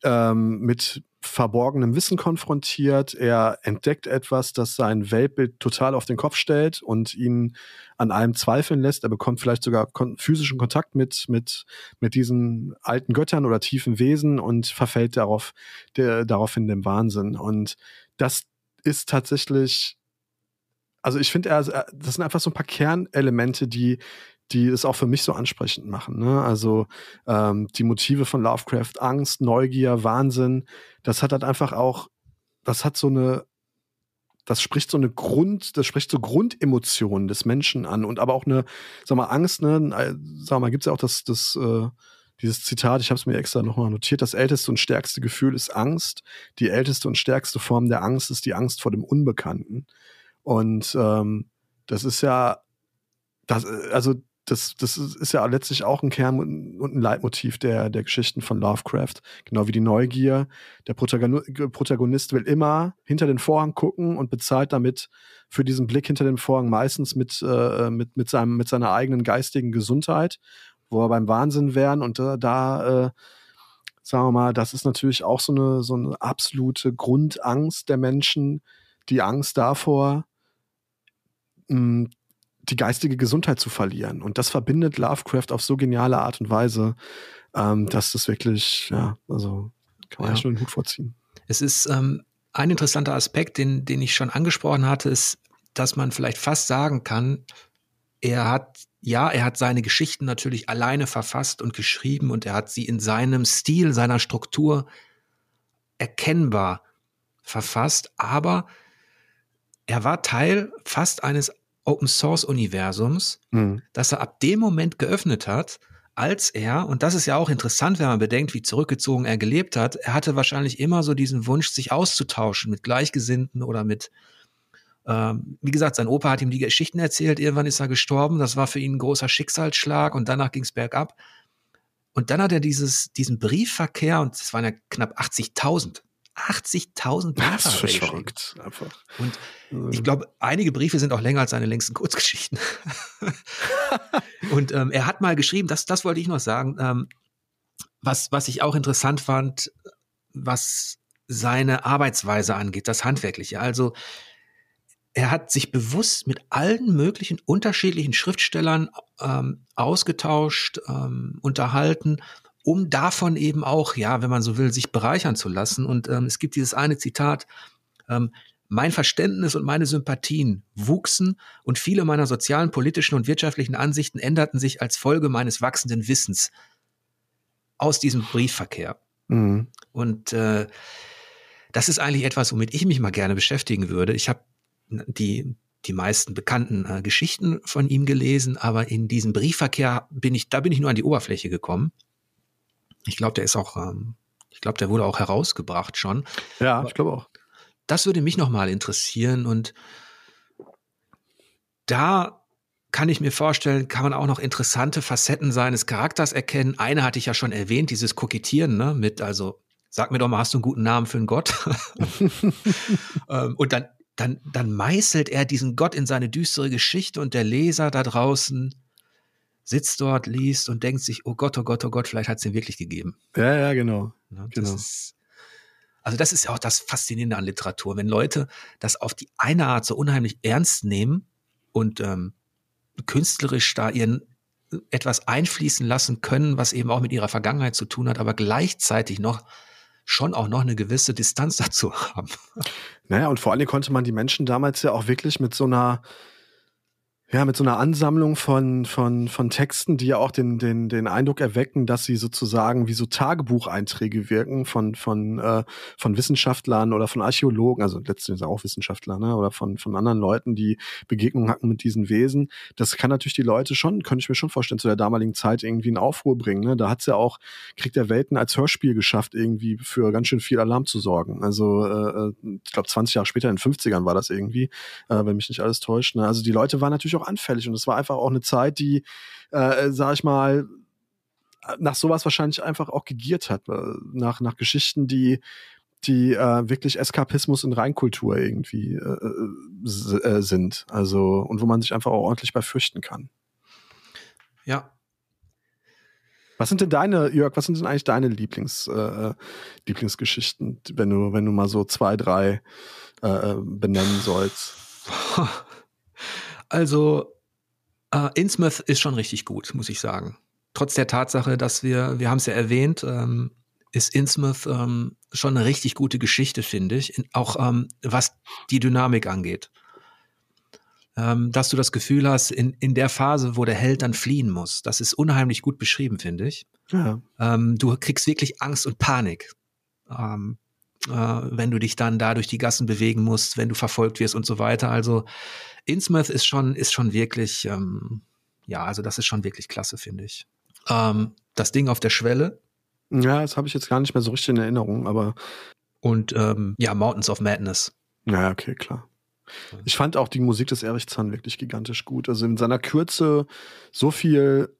ähm, mit verborgenem Wissen konfrontiert. Er entdeckt etwas, das sein Weltbild total auf den Kopf stellt und ihn an allem zweifeln lässt. Er bekommt vielleicht sogar kon physischen Kontakt mit, mit, mit diesen alten Göttern oder tiefen Wesen und verfällt darauf, der, daraufhin dem Wahnsinn. Und das ist tatsächlich also ich finde, das sind einfach so ein paar Kernelemente, die, die es auch für mich so ansprechend machen. Ne? Also ähm, die Motive von Lovecraft, Angst, Neugier, Wahnsinn, das hat halt einfach auch, das hat so eine, das spricht so eine Grund, das spricht so Grundemotionen des Menschen an und aber auch eine, sag mal, Angst, ne, äh, sag mal, gibt's ja auch das, das, äh, dieses Zitat, ich habe es mir extra nochmal notiert, das älteste und stärkste Gefühl ist Angst. Die älteste und stärkste Form der Angst ist die Angst vor dem Unbekannten. Und ähm, das ist ja, das, also das, das ist ja letztlich auch ein Kern und ein Leitmotiv der, der Geschichten von Lovecraft. Genau wie die Neugier. Der Protagonist will immer hinter den Vorhang gucken und bezahlt damit für diesen Blick hinter den Vorhang meistens mit, äh, mit, mit, seinem, mit seiner eigenen geistigen Gesundheit, wo er beim Wahnsinn wären. Und äh, da, äh, sagen wir mal, das ist natürlich auch so eine, so eine absolute Grundangst der Menschen, die Angst davor, mh, die geistige Gesundheit zu verlieren. Und das verbindet Lovecraft auf so geniale Art und Weise, ähm, dass das wirklich, ja, also kann man ja. schon den Hut vorziehen. Es ist ähm, ein interessanter Aspekt, den, den ich schon angesprochen hatte, ist, dass man vielleicht fast sagen kann, er hat, ja, er hat seine Geschichten natürlich alleine verfasst und geschrieben und er hat sie in seinem Stil, seiner Struktur erkennbar verfasst, aber er war Teil fast eines Open Source Universums, mhm. das er ab dem Moment geöffnet hat, als er, und das ist ja auch interessant, wenn man bedenkt, wie zurückgezogen er gelebt hat, er hatte wahrscheinlich immer so diesen Wunsch, sich auszutauschen mit Gleichgesinnten oder mit, ähm, wie gesagt, sein Opa hat ihm die Geschichten erzählt, irgendwann ist er gestorben, das war für ihn ein großer Schicksalsschlag und danach ging es bergab. Und dann hat er dieses, diesen Briefverkehr, und es waren ja knapp 80.000 80.000 Briefe. Das ist verrückt, einfach. Und ich glaube, einige Briefe sind auch länger als seine längsten Kurzgeschichten. und ähm, er hat mal geschrieben, das, das wollte ich noch sagen, ähm, was, was ich auch interessant fand, was seine Arbeitsweise angeht, das Handwerkliche. Also er hat sich bewusst mit allen möglichen unterschiedlichen Schriftstellern ähm, ausgetauscht, ähm, unterhalten um davon eben auch, ja, wenn man so will, sich bereichern zu lassen. Und ähm, es gibt dieses eine Zitat, ähm, mein Verständnis und meine Sympathien wuchsen und viele meiner sozialen, politischen und wirtschaftlichen Ansichten änderten sich als Folge meines wachsenden Wissens aus diesem Briefverkehr. Mhm. Und äh, das ist eigentlich etwas, womit ich mich mal gerne beschäftigen würde. Ich habe die die meisten bekannten äh, Geschichten von ihm gelesen, aber in diesem Briefverkehr bin ich, da bin ich nur an die Oberfläche gekommen. Ich glaube, der ist auch, ähm, ich glaube, der wurde auch herausgebracht schon. Ja, Aber ich glaube auch. Das würde mich nochmal interessieren und da kann ich mir vorstellen, kann man auch noch interessante Facetten seines Charakters erkennen. Eine hatte ich ja schon erwähnt, dieses Kokettieren, ne, mit, also, sag mir doch mal, hast du einen guten Namen für einen Gott? Ähm, und dann, dann, dann meißelt er diesen Gott in seine düstere Geschichte und der Leser da draußen sitzt dort, liest und denkt sich, oh Gott, oh Gott, oh Gott, vielleicht hat es ihn wirklich gegeben. Ja, ja, genau. Genau. Das ist, also das ist ja auch das Faszinierende an Literatur, wenn Leute das auf die eine Art so unheimlich ernst nehmen und ähm, künstlerisch da ihren etwas einfließen lassen können, was eben auch mit ihrer Vergangenheit zu tun hat, aber gleichzeitig noch schon auch noch eine gewisse Distanz dazu haben. Naja, und vor allem konnte man die Menschen damals ja auch wirklich mit so einer Ja, mit so einer Ansammlung von, von, von Texten, die ja auch den, den, den Eindruck erwecken, dass sie sozusagen wie so Tagebucheinträge wirken von, von, äh, von Wissenschaftlern oder von Archäologen, also letztendlich auch Wissenschaftler, ne, oder von, von anderen Leuten, die Begegnungen hatten mit diesen Wesen. Das kann natürlich die Leute schon, könnte ich mir schon vorstellen, zu der damaligen Zeit irgendwie in Aufruhr bringen. Ne? Da hat's ja auch Krieg der Welten als Hörspiel geschafft, irgendwie für ganz schön viel Alarm zu sorgen. Also äh, äh ich glaube 20 Jahre später, in den 50ern war das irgendwie, äh, wenn mich nicht alles täuscht. Ne? Also die Leute waren natürlich auch anfällig und es war einfach auch eine Zeit, die, äh, sag ich mal, nach sowas wahrscheinlich einfach auch gegiert hat, äh, nach, nach Geschichten, die die äh, wirklich Eskapismus und Reinkultur irgendwie äh, äh, sind. Also, und wo man sich einfach auch ordentlich bei fürchten kann. Ja. Was sind denn deine, Jörg, was sind denn eigentlich deine Lieblings, äh, Lieblingsgeschichten, wenn du, wenn du mal so zwei, drei äh, benennen sollst? Also, äh, Innsmouth ist schon richtig gut, muss ich sagen. Trotz der Tatsache, dass wir, wir haben es ja erwähnt, ähm, ist Innsmouth ähm, schon eine richtig gute Geschichte, finde ich. In, auch ähm, was die Dynamik angeht. Ähm, dass du das Gefühl hast, in, in der Phase, wo der Held dann fliehen muss, das ist unheimlich gut beschrieben, finde ich. Ja. Ähm, du kriegst wirklich Angst und Panik. Ähm, äh, wenn du dich dann da durch die Gassen bewegen musst, wenn du verfolgt wirst und so weiter. Also Innsmouth ist schon, ist schon wirklich, ähm, ja, also das ist schon wirklich klasse, finde ich. Ähm, das Ding auf der Schwelle. Ja, das habe ich jetzt gar nicht mehr so richtig in Erinnerung, aber. Und ähm, ja, Mountains of Madness. Ja, okay, klar. Ich fand auch die Musik des Erich Zahn wirklich gigantisch gut. Also in seiner Kürze so viel,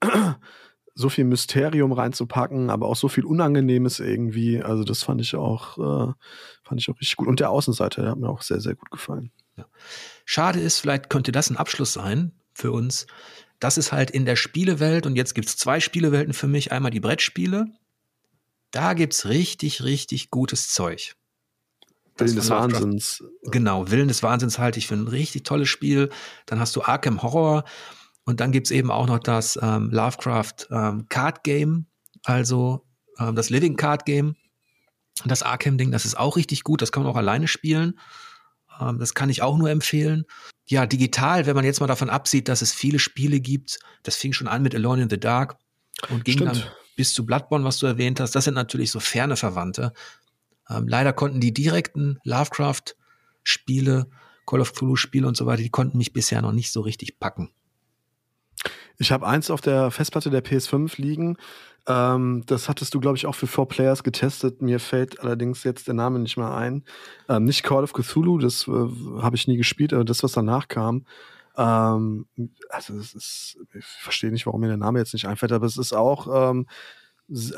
so viel Mysterium reinzupacken, aber auch so viel Unangenehmes irgendwie. Also das fand ich auch, äh, fand ich auch richtig gut. Und der Außenseiter, der hat mir auch sehr, sehr gut gefallen. Ja. Schade ist, vielleicht könnte das ein Abschluss sein für uns. Das ist halt in der Spielewelt und jetzt gibt es zwei Spielewelten für mich. Einmal die Brettspiele. Da gibt es richtig, richtig gutes Zeug. Willen des Wahnsinns. Genau, Willen des Wahnsinns halte ich für ein richtig tolles Spiel. Dann hast du Arkham Horror und dann gibt es eben auch noch das ähm, Lovecraft ähm, Card Game, also ähm, das Living Card Game. Das Arkham-Ding, das ist auch richtig gut, das kann man auch alleine spielen. Ähm, das kann ich auch nur empfehlen. Ja, digital, wenn man jetzt mal davon absieht, dass es viele Spiele gibt, das fing schon an mit Alone in the Dark und ging Stimmt. dann bis zu Bloodborne, was du erwähnt hast. Das sind natürlich so ferne Verwandte. Ähm, leider konnten die direkten Lovecraft-Spiele, Call of Cthulhu-Spiele und so weiter, die konnten mich bisher noch nicht so richtig packen. Ich habe eins auf der Festplatte der PS5 liegen. Ähm, das hattest du, glaube ich, auch für Four Players getestet. Mir fällt allerdings jetzt der Name nicht mehr ein. Ähm, nicht Call of Cthulhu, das äh, habe ich nie gespielt, aber das, was danach kam. Ähm, also es ist, ich verstehe nicht, warum mir der Name jetzt nicht einfällt, aber es ist auch, ähm,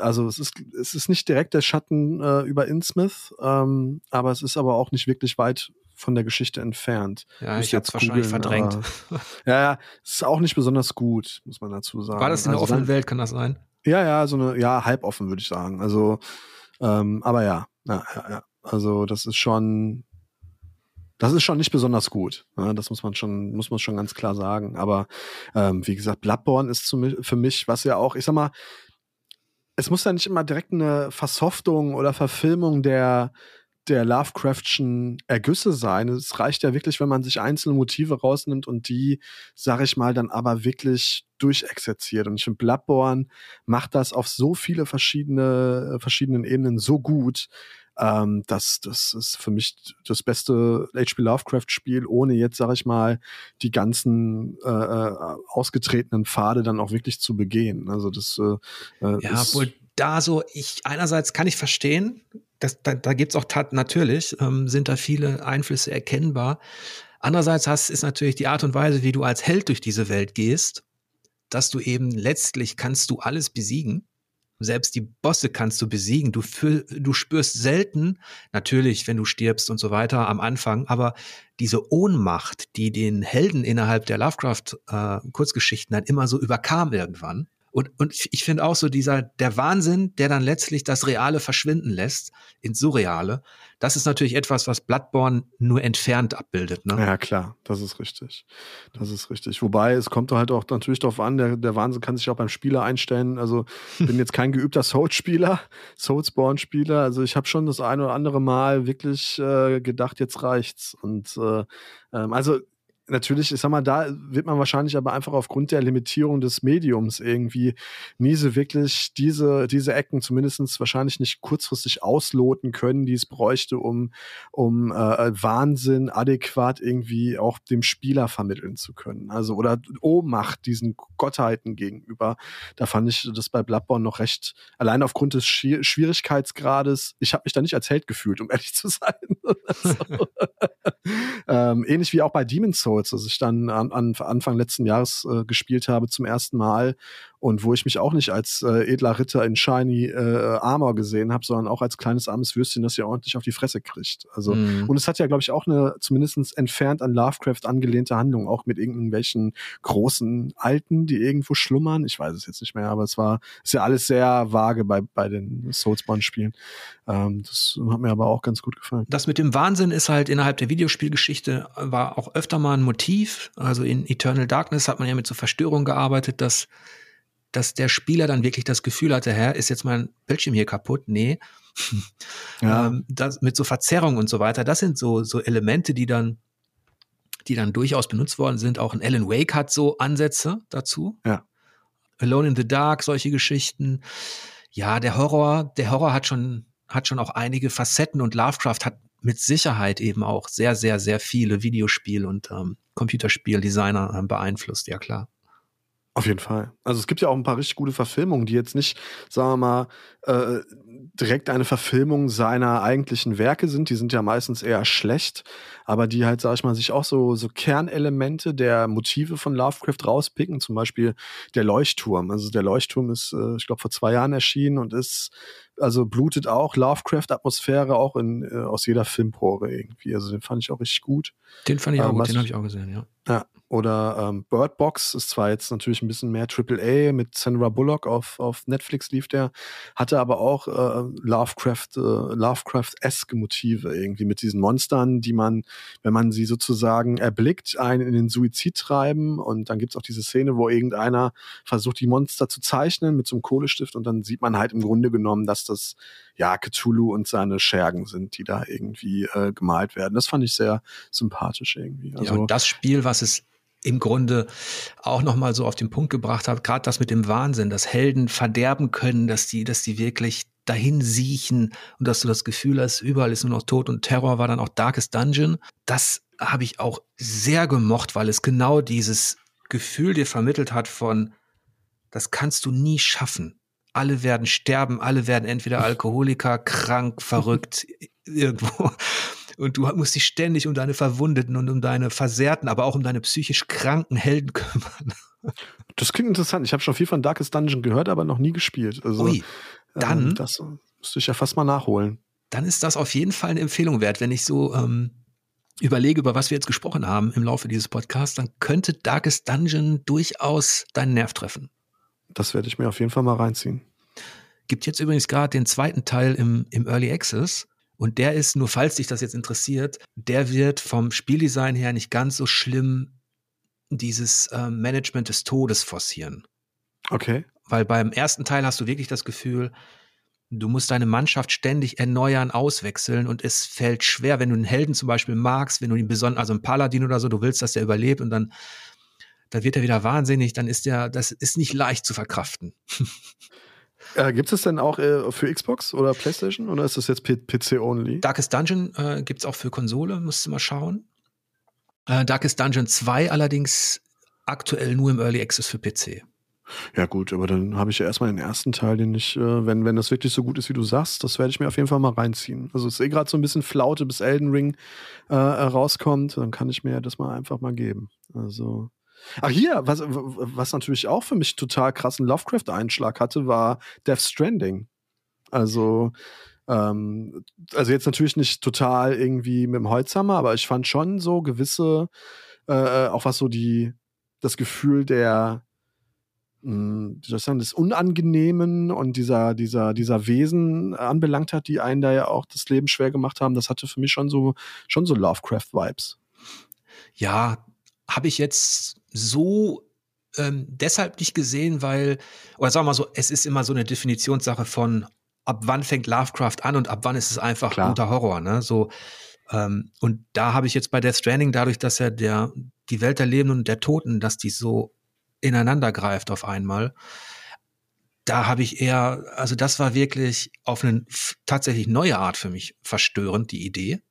also es ist, es ist nicht direkt der Schatten äh, über Innsmouth, ähm, aber es ist aber auch nicht wirklich weit von der Geschichte entfernt. Ja, ich es wahrscheinlich verdrängt. ja, ja, es ist auch nicht besonders gut, muss man dazu sagen. War das in der also offenen dann, Welt, kann das sein? Ja, ja, so eine, ja, halboffen würde ich sagen. Also, ähm, aber ja, ja, ja, ja. Also das ist schon, das ist schon nicht besonders gut. Ne? Das muss man schon, muss man schon ganz klar sagen. Aber ähm, wie gesagt, Bloodborne ist für mich, was ja auch, ich sag mal, es muss ja nicht immer direkt eine Versoftung oder Verfilmung der der Lovecraftschen Ergüsse sein. Es reicht ja wirklich, wenn man sich einzelne Motive rausnimmt und die, sag ich mal, dann aber wirklich durchexerziert. Und ich finde, Bloodborne macht das auf so viele verschiedene, verschiedenen Ebenen so gut. Ähm, das, das ist für mich das beste H.P. Lovecraft-Spiel, ohne jetzt, sag ich mal, die ganzen äh, äh, ausgetretenen Pfade dann auch wirklich zu begehen. Also das äh, äh ja, obwohl da so, ich einerseits kann ich verstehen, das, da, da gibt es auch tat, natürlich, ähm, sind da viele Einflüsse erkennbar. Andererseits hast, ist natürlich die Art und Weise, wie du als Held durch diese Welt gehst, dass du eben letztlich kannst du alles besiegen. Selbst die Bosse kannst du besiegen. Du, fühl, du spürst selten, natürlich, wenn du stirbst und so weiter am Anfang, aber diese Ohnmacht, die den Helden innerhalb der Lovecraft-Kurzgeschichten äh, dann immer so überkam irgendwann, und, und ich finde auch so dieser, der Wahnsinn, der dann letztlich das Reale verschwinden lässt ins Surreale, das ist natürlich etwas, was Bloodborne nur entfernt abbildet. Ne? Ja, klar, das ist richtig. Das ist richtig. Wobei, es kommt halt auch natürlich darauf an, der, der Wahnsinn kann sich auch beim Spieler einstellen. Also, ich bin jetzt kein geübter Souls-Spieler, Soulsborne-Spieler. Also, ich habe schon das ein oder andere Mal wirklich äh, gedacht, jetzt reicht's. Und äh, ähm, also natürlich, ich sag mal, da wird man wahrscheinlich aber einfach aufgrund der Limitierung des Mediums irgendwie nie so wirklich diese, diese Ecken zumindest wahrscheinlich nicht kurzfristig ausloten können, die es bräuchte, um, um äh, Wahnsinn adäquat irgendwie auch dem Spieler vermitteln zu können. Also oder Ohnmacht diesen Gottheiten gegenüber. Da fand ich das bei Bloodborne noch recht, allein aufgrund des Schwierigkeitsgrades, ich habe mich da nicht als Held gefühlt, um ehrlich zu sein. ähm, ähnlich wie auch bei Demon's Souls, das ich dann an, an Anfang letzten Jahres äh, gespielt habe zum ersten Mal und wo ich mich auch nicht als äh, edler Ritter in shiny äh, Armor gesehen habe, sondern auch als kleines armes Würstchen, das ja ordentlich auf die Fresse kriegt. Also mhm. und es hat ja glaube ich auch eine zumindest entfernt an Lovecraft angelehnte Handlung, auch mit irgendwelchen großen Alten, die irgendwo schlummern. Ich weiß es jetzt nicht mehr, aber es war ist ja alles sehr vage bei bei den Soulsborne-Spielen. Ähm, das hat mir aber auch ganz gut gefallen. Das mit dem Wahnsinn ist halt innerhalb der Videospielgeschichte war auch öfter mal ein Motiv. Also in Eternal Darkness hat man ja mit so Verstörungen gearbeitet, dass dass der Spieler dann wirklich das Gefühl hatte, Herr, ist jetzt mein Bildschirm hier kaputt? Nee. Ja. ähm, das, mit so Verzerrung und so weiter, das sind so, so Elemente, die dann, die dann durchaus benutzt worden sind. Auch ein Alan Wake hat so Ansätze dazu. Ja. Alone in the Dark, solche Geschichten. Ja, der Horror, der Horror hat schon, hat schon auch einige Facetten und Lovecraft hat mit Sicherheit eben auch sehr, sehr, sehr viele Videospiel- und ähm, Computerspieldesigner äh, beeinflusst, ja klar. Auf jeden Fall. Also es gibt ja auch ein paar richtig gute Verfilmungen, die jetzt nicht, sagen wir mal, äh, direkt eine Verfilmung seiner eigentlichen Werke sind. Die sind ja meistens eher schlecht, aber die halt, sag ich mal, sich auch so, so Kernelemente der Motive von Lovecraft rauspicken. Zum Beispiel der Leuchtturm. Also der Leuchtturm ist, äh, ich glaube, vor zwei Jahren erschienen und ist, also blutet auch Lovecraft-Atmosphäre auch in, äh, aus jeder Filmpore irgendwie. Also den fand ich auch richtig gut. Den fand ich auch ähm, gut, den habe ich auch gesehen, ja. Ja, oder ähm, Bird Box ist zwar jetzt natürlich ein bisschen mehr AAA mit Sandra Bullock auf, auf Netflix lief der, hatte aber auch äh, Lovecraft, äh, Lovecraft-esque Motive irgendwie mit diesen Monstern, die man, wenn man sie sozusagen erblickt, einen in den Suizid treiben. Und dann gibt's auch diese Szene, wo irgendeiner versucht, die Monster zu zeichnen mit so einem Kohlestift und dann sieht man halt im Grunde genommen, dass das ja Cthulhu und seine Schergen sind, die da irgendwie äh, gemalt werden. Das fand ich sehr sympathisch irgendwie. Also, ja, und das Spiel, was es im Grunde auch noch mal so auf den Punkt gebracht hat, gerade das mit dem Wahnsinn, dass Helden verderben können, dass die, dass die wirklich dahin siechen und dass du das Gefühl hast, überall ist nur noch Tod und Terror war dann auch Darkest Dungeon. Das habe ich auch sehr gemocht, weil es genau dieses Gefühl dir vermittelt hat von, das kannst du nie schaffen. Alle werden sterben, alle werden entweder Alkoholiker, krank, verrückt, irgendwo und du musst dich ständig um deine Verwundeten und um deine Versehrten, aber auch um deine psychisch kranken Helden kümmern. Das klingt interessant. Ich habe schon viel von Darkest Dungeon gehört, aber noch nie gespielt. Also, Ui, dann. Ähm, das müsste ich ja fast mal nachholen. Dann ist das auf jeden Fall eine Empfehlung wert, wenn ich so ähm, überlege, über was wir jetzt gesprochen haben im Laufe dieses Podcasts, dann könnte Darkest Dungeon durchaus deinen Nerv treffen. Das werde ich mir auf jeden Fall mal reinziehen. Gibt jetzt übrigens gerade den zweiten Teil im, im Early Access. Und der ist, nur falls dich das jetzt interessiert, der wird vom Spieldesign her nicht ganz so schlimm dieses äh, Management des Todes forcieren. Okay. Weil beim ersten Teil hast du wirklich das Gefühl, du musst deine Mannschaft ständig erneuern, auswechseln und es fällt schwer, wenn du einen Helden zum Beispiel magst, wenn du ihn besonders, also einen Paladin oder so, du willst, dass der überlebt und dann, dann wird er wieder wahnsinnig, dann ist der, das ist nicht leicht zu verkraften. Äh, Gibt es denn auch äh, für Xbox oder PlayStation oder ist das jetzt PC-only? Darkest Dungeon äh, gibt es auch für Konsole, musst du mal schauen. Äh, Darkest Dungeon 2 allerdings aktuell nur im Early Access für PC. Ja gut, aber dann habe ich ja erstmal den ersten Teil, den ich, äh, wenn, wenn das wirklich so gut ist, wie du sagst, das werde ich mir auf jeden Fall mal reinziehen. Also es ist eh gerade so ein bisschen Flaute, bis Elden Ring äh, rauskommt, dann kann ich mir das mal einfach mal geben. Also Ach hier, was, was natürlich auch für mich total krassen Lovecraft-Einschlag hatte, war Death Stranding. Also, ähm, also jetzt natürlich nicht total irgendwie mit dem Holzhammer, aber ich fand schon so gewisse, äh, auch was so die, das Gefühl der, mh, hm, wie soll ich sagen, des Unangenehmen und dieser, dieser, dieser Wesen anbelangt hat, die einen da ja auch das Leben schwer gemacht haben, das hatte für mich schon so, schon so Lovecraft-Vibes. Ja, habe ich jetzt so ähm, deshalb nicht gesehen, weil, oder sagen wir mal so, es ist immer so eine Definitionssache von, ab wann fängt Lovecraft an und ab wann ist es einfach Klar. guter Horror, ne? So, ähm, und da habe ich jetzt bei Death Stranding, dadurch, dass ja der, die Welt der Lebenden und der Toten, dass die so ineinander greift auf einmal. Da habe ich eher, also das war wirklich auf eine tatsächlich neue Art für mich verstörend, die Idee,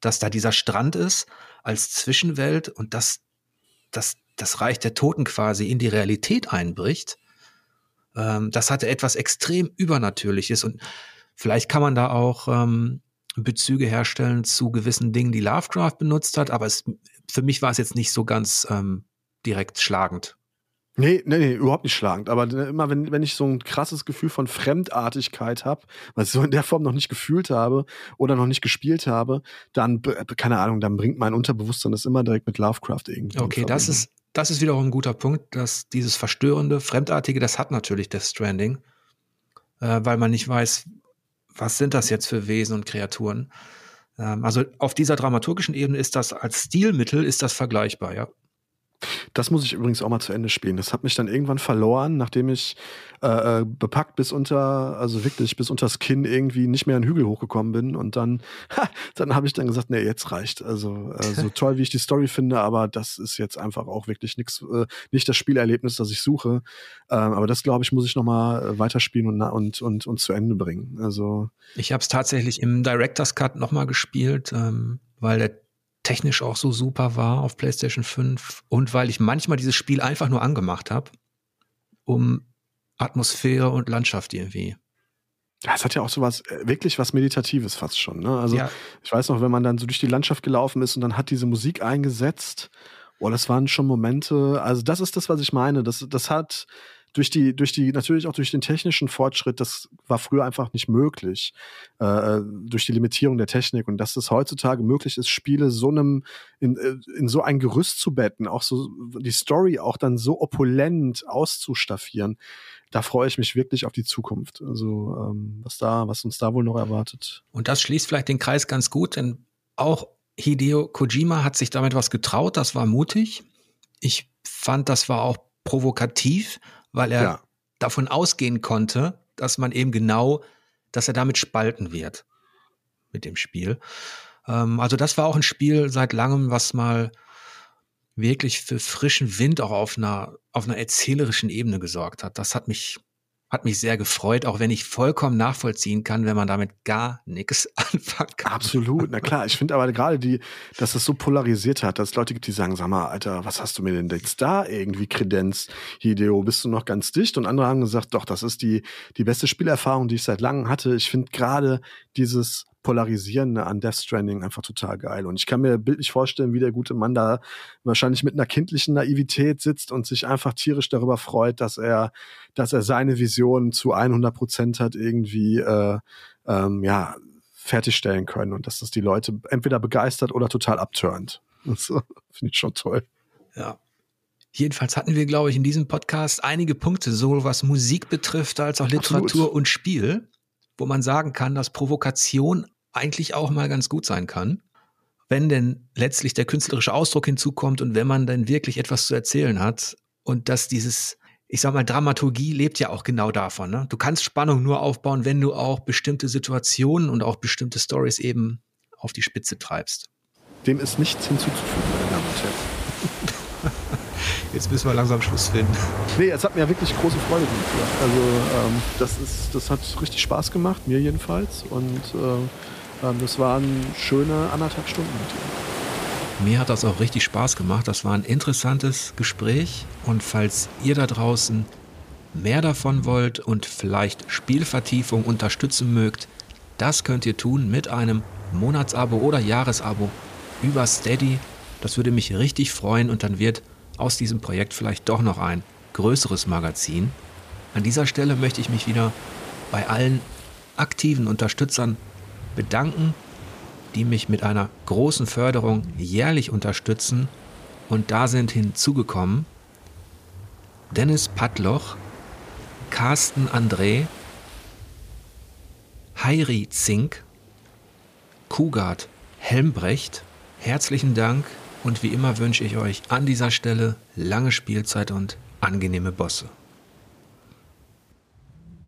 dass da dieser Strand ist als Zwischenwelt und dass, dass das Reich der Toten quasi in die Realität einbricht. Ähm, das hatte etwas extrem Übernatürliches und vielleicht kann man da auch ähm, Bezüge herstellen zu gewissen Dingen, die Lovecraft benutzt hat, aber es, für mich war es jetzt nicht so ganz ähm, direkt schlagend. Nee, nee, nee, überhaupt nicht schlagend. Aber immer, wenn, wenn ich so ein krasses Gefühl von Fremdartigkeit habe, was ich so in der Form noch nicht gefühlt habe oder noch nicht gespielt habe, dann, keine Ahnung, dann bringt mein Unterbewusstsein das immer direkt mit Lovecraft irgendwie. Okay, das ist, das ist wiederum ein guter Punkt, dass dieses verstörende, fremdartige, das hat natürlich Death Stranding, äh, weil man nicht weiß, was sind das jetzt für Wesen und Kreaturen. Ähm, also auf dieser dramaturgischen Ebene ist das als Stilmittel ist das vergleichbar, ja. Das muss ich übrigens auch mal zu Ende spielen. Das hat mich dann irgendwann verloren, nachdem ich äh, äh bepackt bis unter, also wirklich bis unters Kinn irgendwie nicht mehr einen Hügel hochgekommen bin. Und dann, ha, dann habe ich dann gesagt, nee, jetzt reicht. Also äh, so toll, wie ich die Story finde, aber das ist jetzt einfach auch wirklich nichts, äh, nicht das Spielerlebnis, das ich suche. Ähm, aber das, glaube ich, muss ich noch mal äh, weiterspielen und, und, und, und zu Ende bringen. Also ich habe es tatsächlich im Director's Cut noch mal gespielt, ähm, weil der technisch auch so super war auf PlayStation 5 und weil ich manchmal dieses Spiel einfach nur angemacht habe, um Atmosphäre und Landschaft irgendwie. Ja, es hat ja auch so was, äh, wirklich was Meditatives fast schon. Ne? Also ja. ich weiß noch, wenn man dann so durch die Landschaft gelaufen ist und dann hat diese Musik eingesetzt, oh, das waren schon Momente, also das ist das, was ich meine. Das, das hat, durch die, durch die, natürlich auch durch den technischen Fortschritt, das war früher einfach nicht möglich, äh, äh, durch die Limitierung der Technik und dass es heutzutage möglich ist, Spiele so einem, in, äh, in so ein Gerüst zu betten, auch so die Story auch dann so opulent auszustaffieren, da freue ich mich wirklich auf die Zukunft. Also ähm, was da, was uns da wohl noch erwartet. Und das schließt vielleicht den Kreis ganz gut, denn auch Hideo Kojima hat sich damit was getraut, das war mutig. Ich fand, das war auch provokativ weil er ja. davon ausgehen konnte, dass man eben genau, dass er damit spalten wird mit dem Spiel. Ähm, also das war auch ein Spiel seit langem, was mal wirklich für frischen Wind auch auf einer, auf einer erzählerischen Ebene gesorgt hat. Das hat mich hat mich sehr gefreut, auch wenn ich vollkommen nachvollziehen kann, wenn man damit gar nichts anfangen kann. Absolut, na klar. Ich finde aber gerade die, dass es so polarisiert hat, dass es Leute gibt, die sagen, sag mal, Alter, was hast du mir denn jetzt da irgendwie Kredenz, Hideo, bist du noch ganz dicht? Und andere haben gesagt, doch, das ist die, die beste Spielerfahrung, die ich seit langem hatte. Ich finde gerade dieses Polarisierende an Death Stranding einfach total geil. Und ich kann mir bildlich vorstellen, wie der gute Mann da wahrscheinlich mit einer kindlichen Naivität sitzt und sich einfach tierisch darüber freut, dass er, dass er seine Vision zu 100 Prozent hat irgendwie, äh, ähm, ja, fertigstellen können und dass das die Leute entweder begeistert oder total abturnt. Das finde ich schon toll. Ja. Jedenfalls hatten wir, glaube ich, in diesem Podcast einige Punkte, sowohl was Musik betrifft als auch Literatur Absolut. und Spiel wo man sagen kann, dass Provokation eigentlich auch mal ganz gut sein kann, wenn denn letztlich der künstlerische Ausdruck hinzukommt und wenn man dann wirklich etwas zu erzählen hat und dass dieses, ich sag mal, Dramaturgie lebt ja auch genau davon. Ne? Du kannst Spannung nur aufbauen, wenn du auch bestimmte Situationen und auch bestimmte Stories eben auf die Spitze treibst. Dem ist nichts hinzuzufügen, meine Damen und Herren. Jetzt müssen wir langsam Schluss finden. Nee, es hat mir wirklich große Freude gemacht. Also ähm, das, ist, das hat richtig Spaß gemacht, mir jedenfalls. Und äh, ähm, das waren schöne anderthalb Stunden mit dir. Mir hat das auch richtig Spaß gemacht. Das war ein interessantes Gespräch. Und falls ihr da draußen mehr davon wollt und vielleicht Spielvertiefung unterstützen mögt, das könnt ihr tun mit einem Monatsabo oder Jahresabo über Steady. Das würde mich richtig freuen und dann wird aus diesem Projekt vielleicht doch noch ein größeres Magazin. An dieser Stelle möchte ich mich wieder bei allen aktiven Unterstützern bedanken, die mich mit einer großen Förderung jährlich unterstützen. Und da sind hinzugekommen Dennis Padloch, Carsten André, Heiri Zink, Kugard Helmbrecht. Herzlichen Dank und wie immer wünsche ich euch an dieser Stelle lange Spielzeit und angenehme Bosse.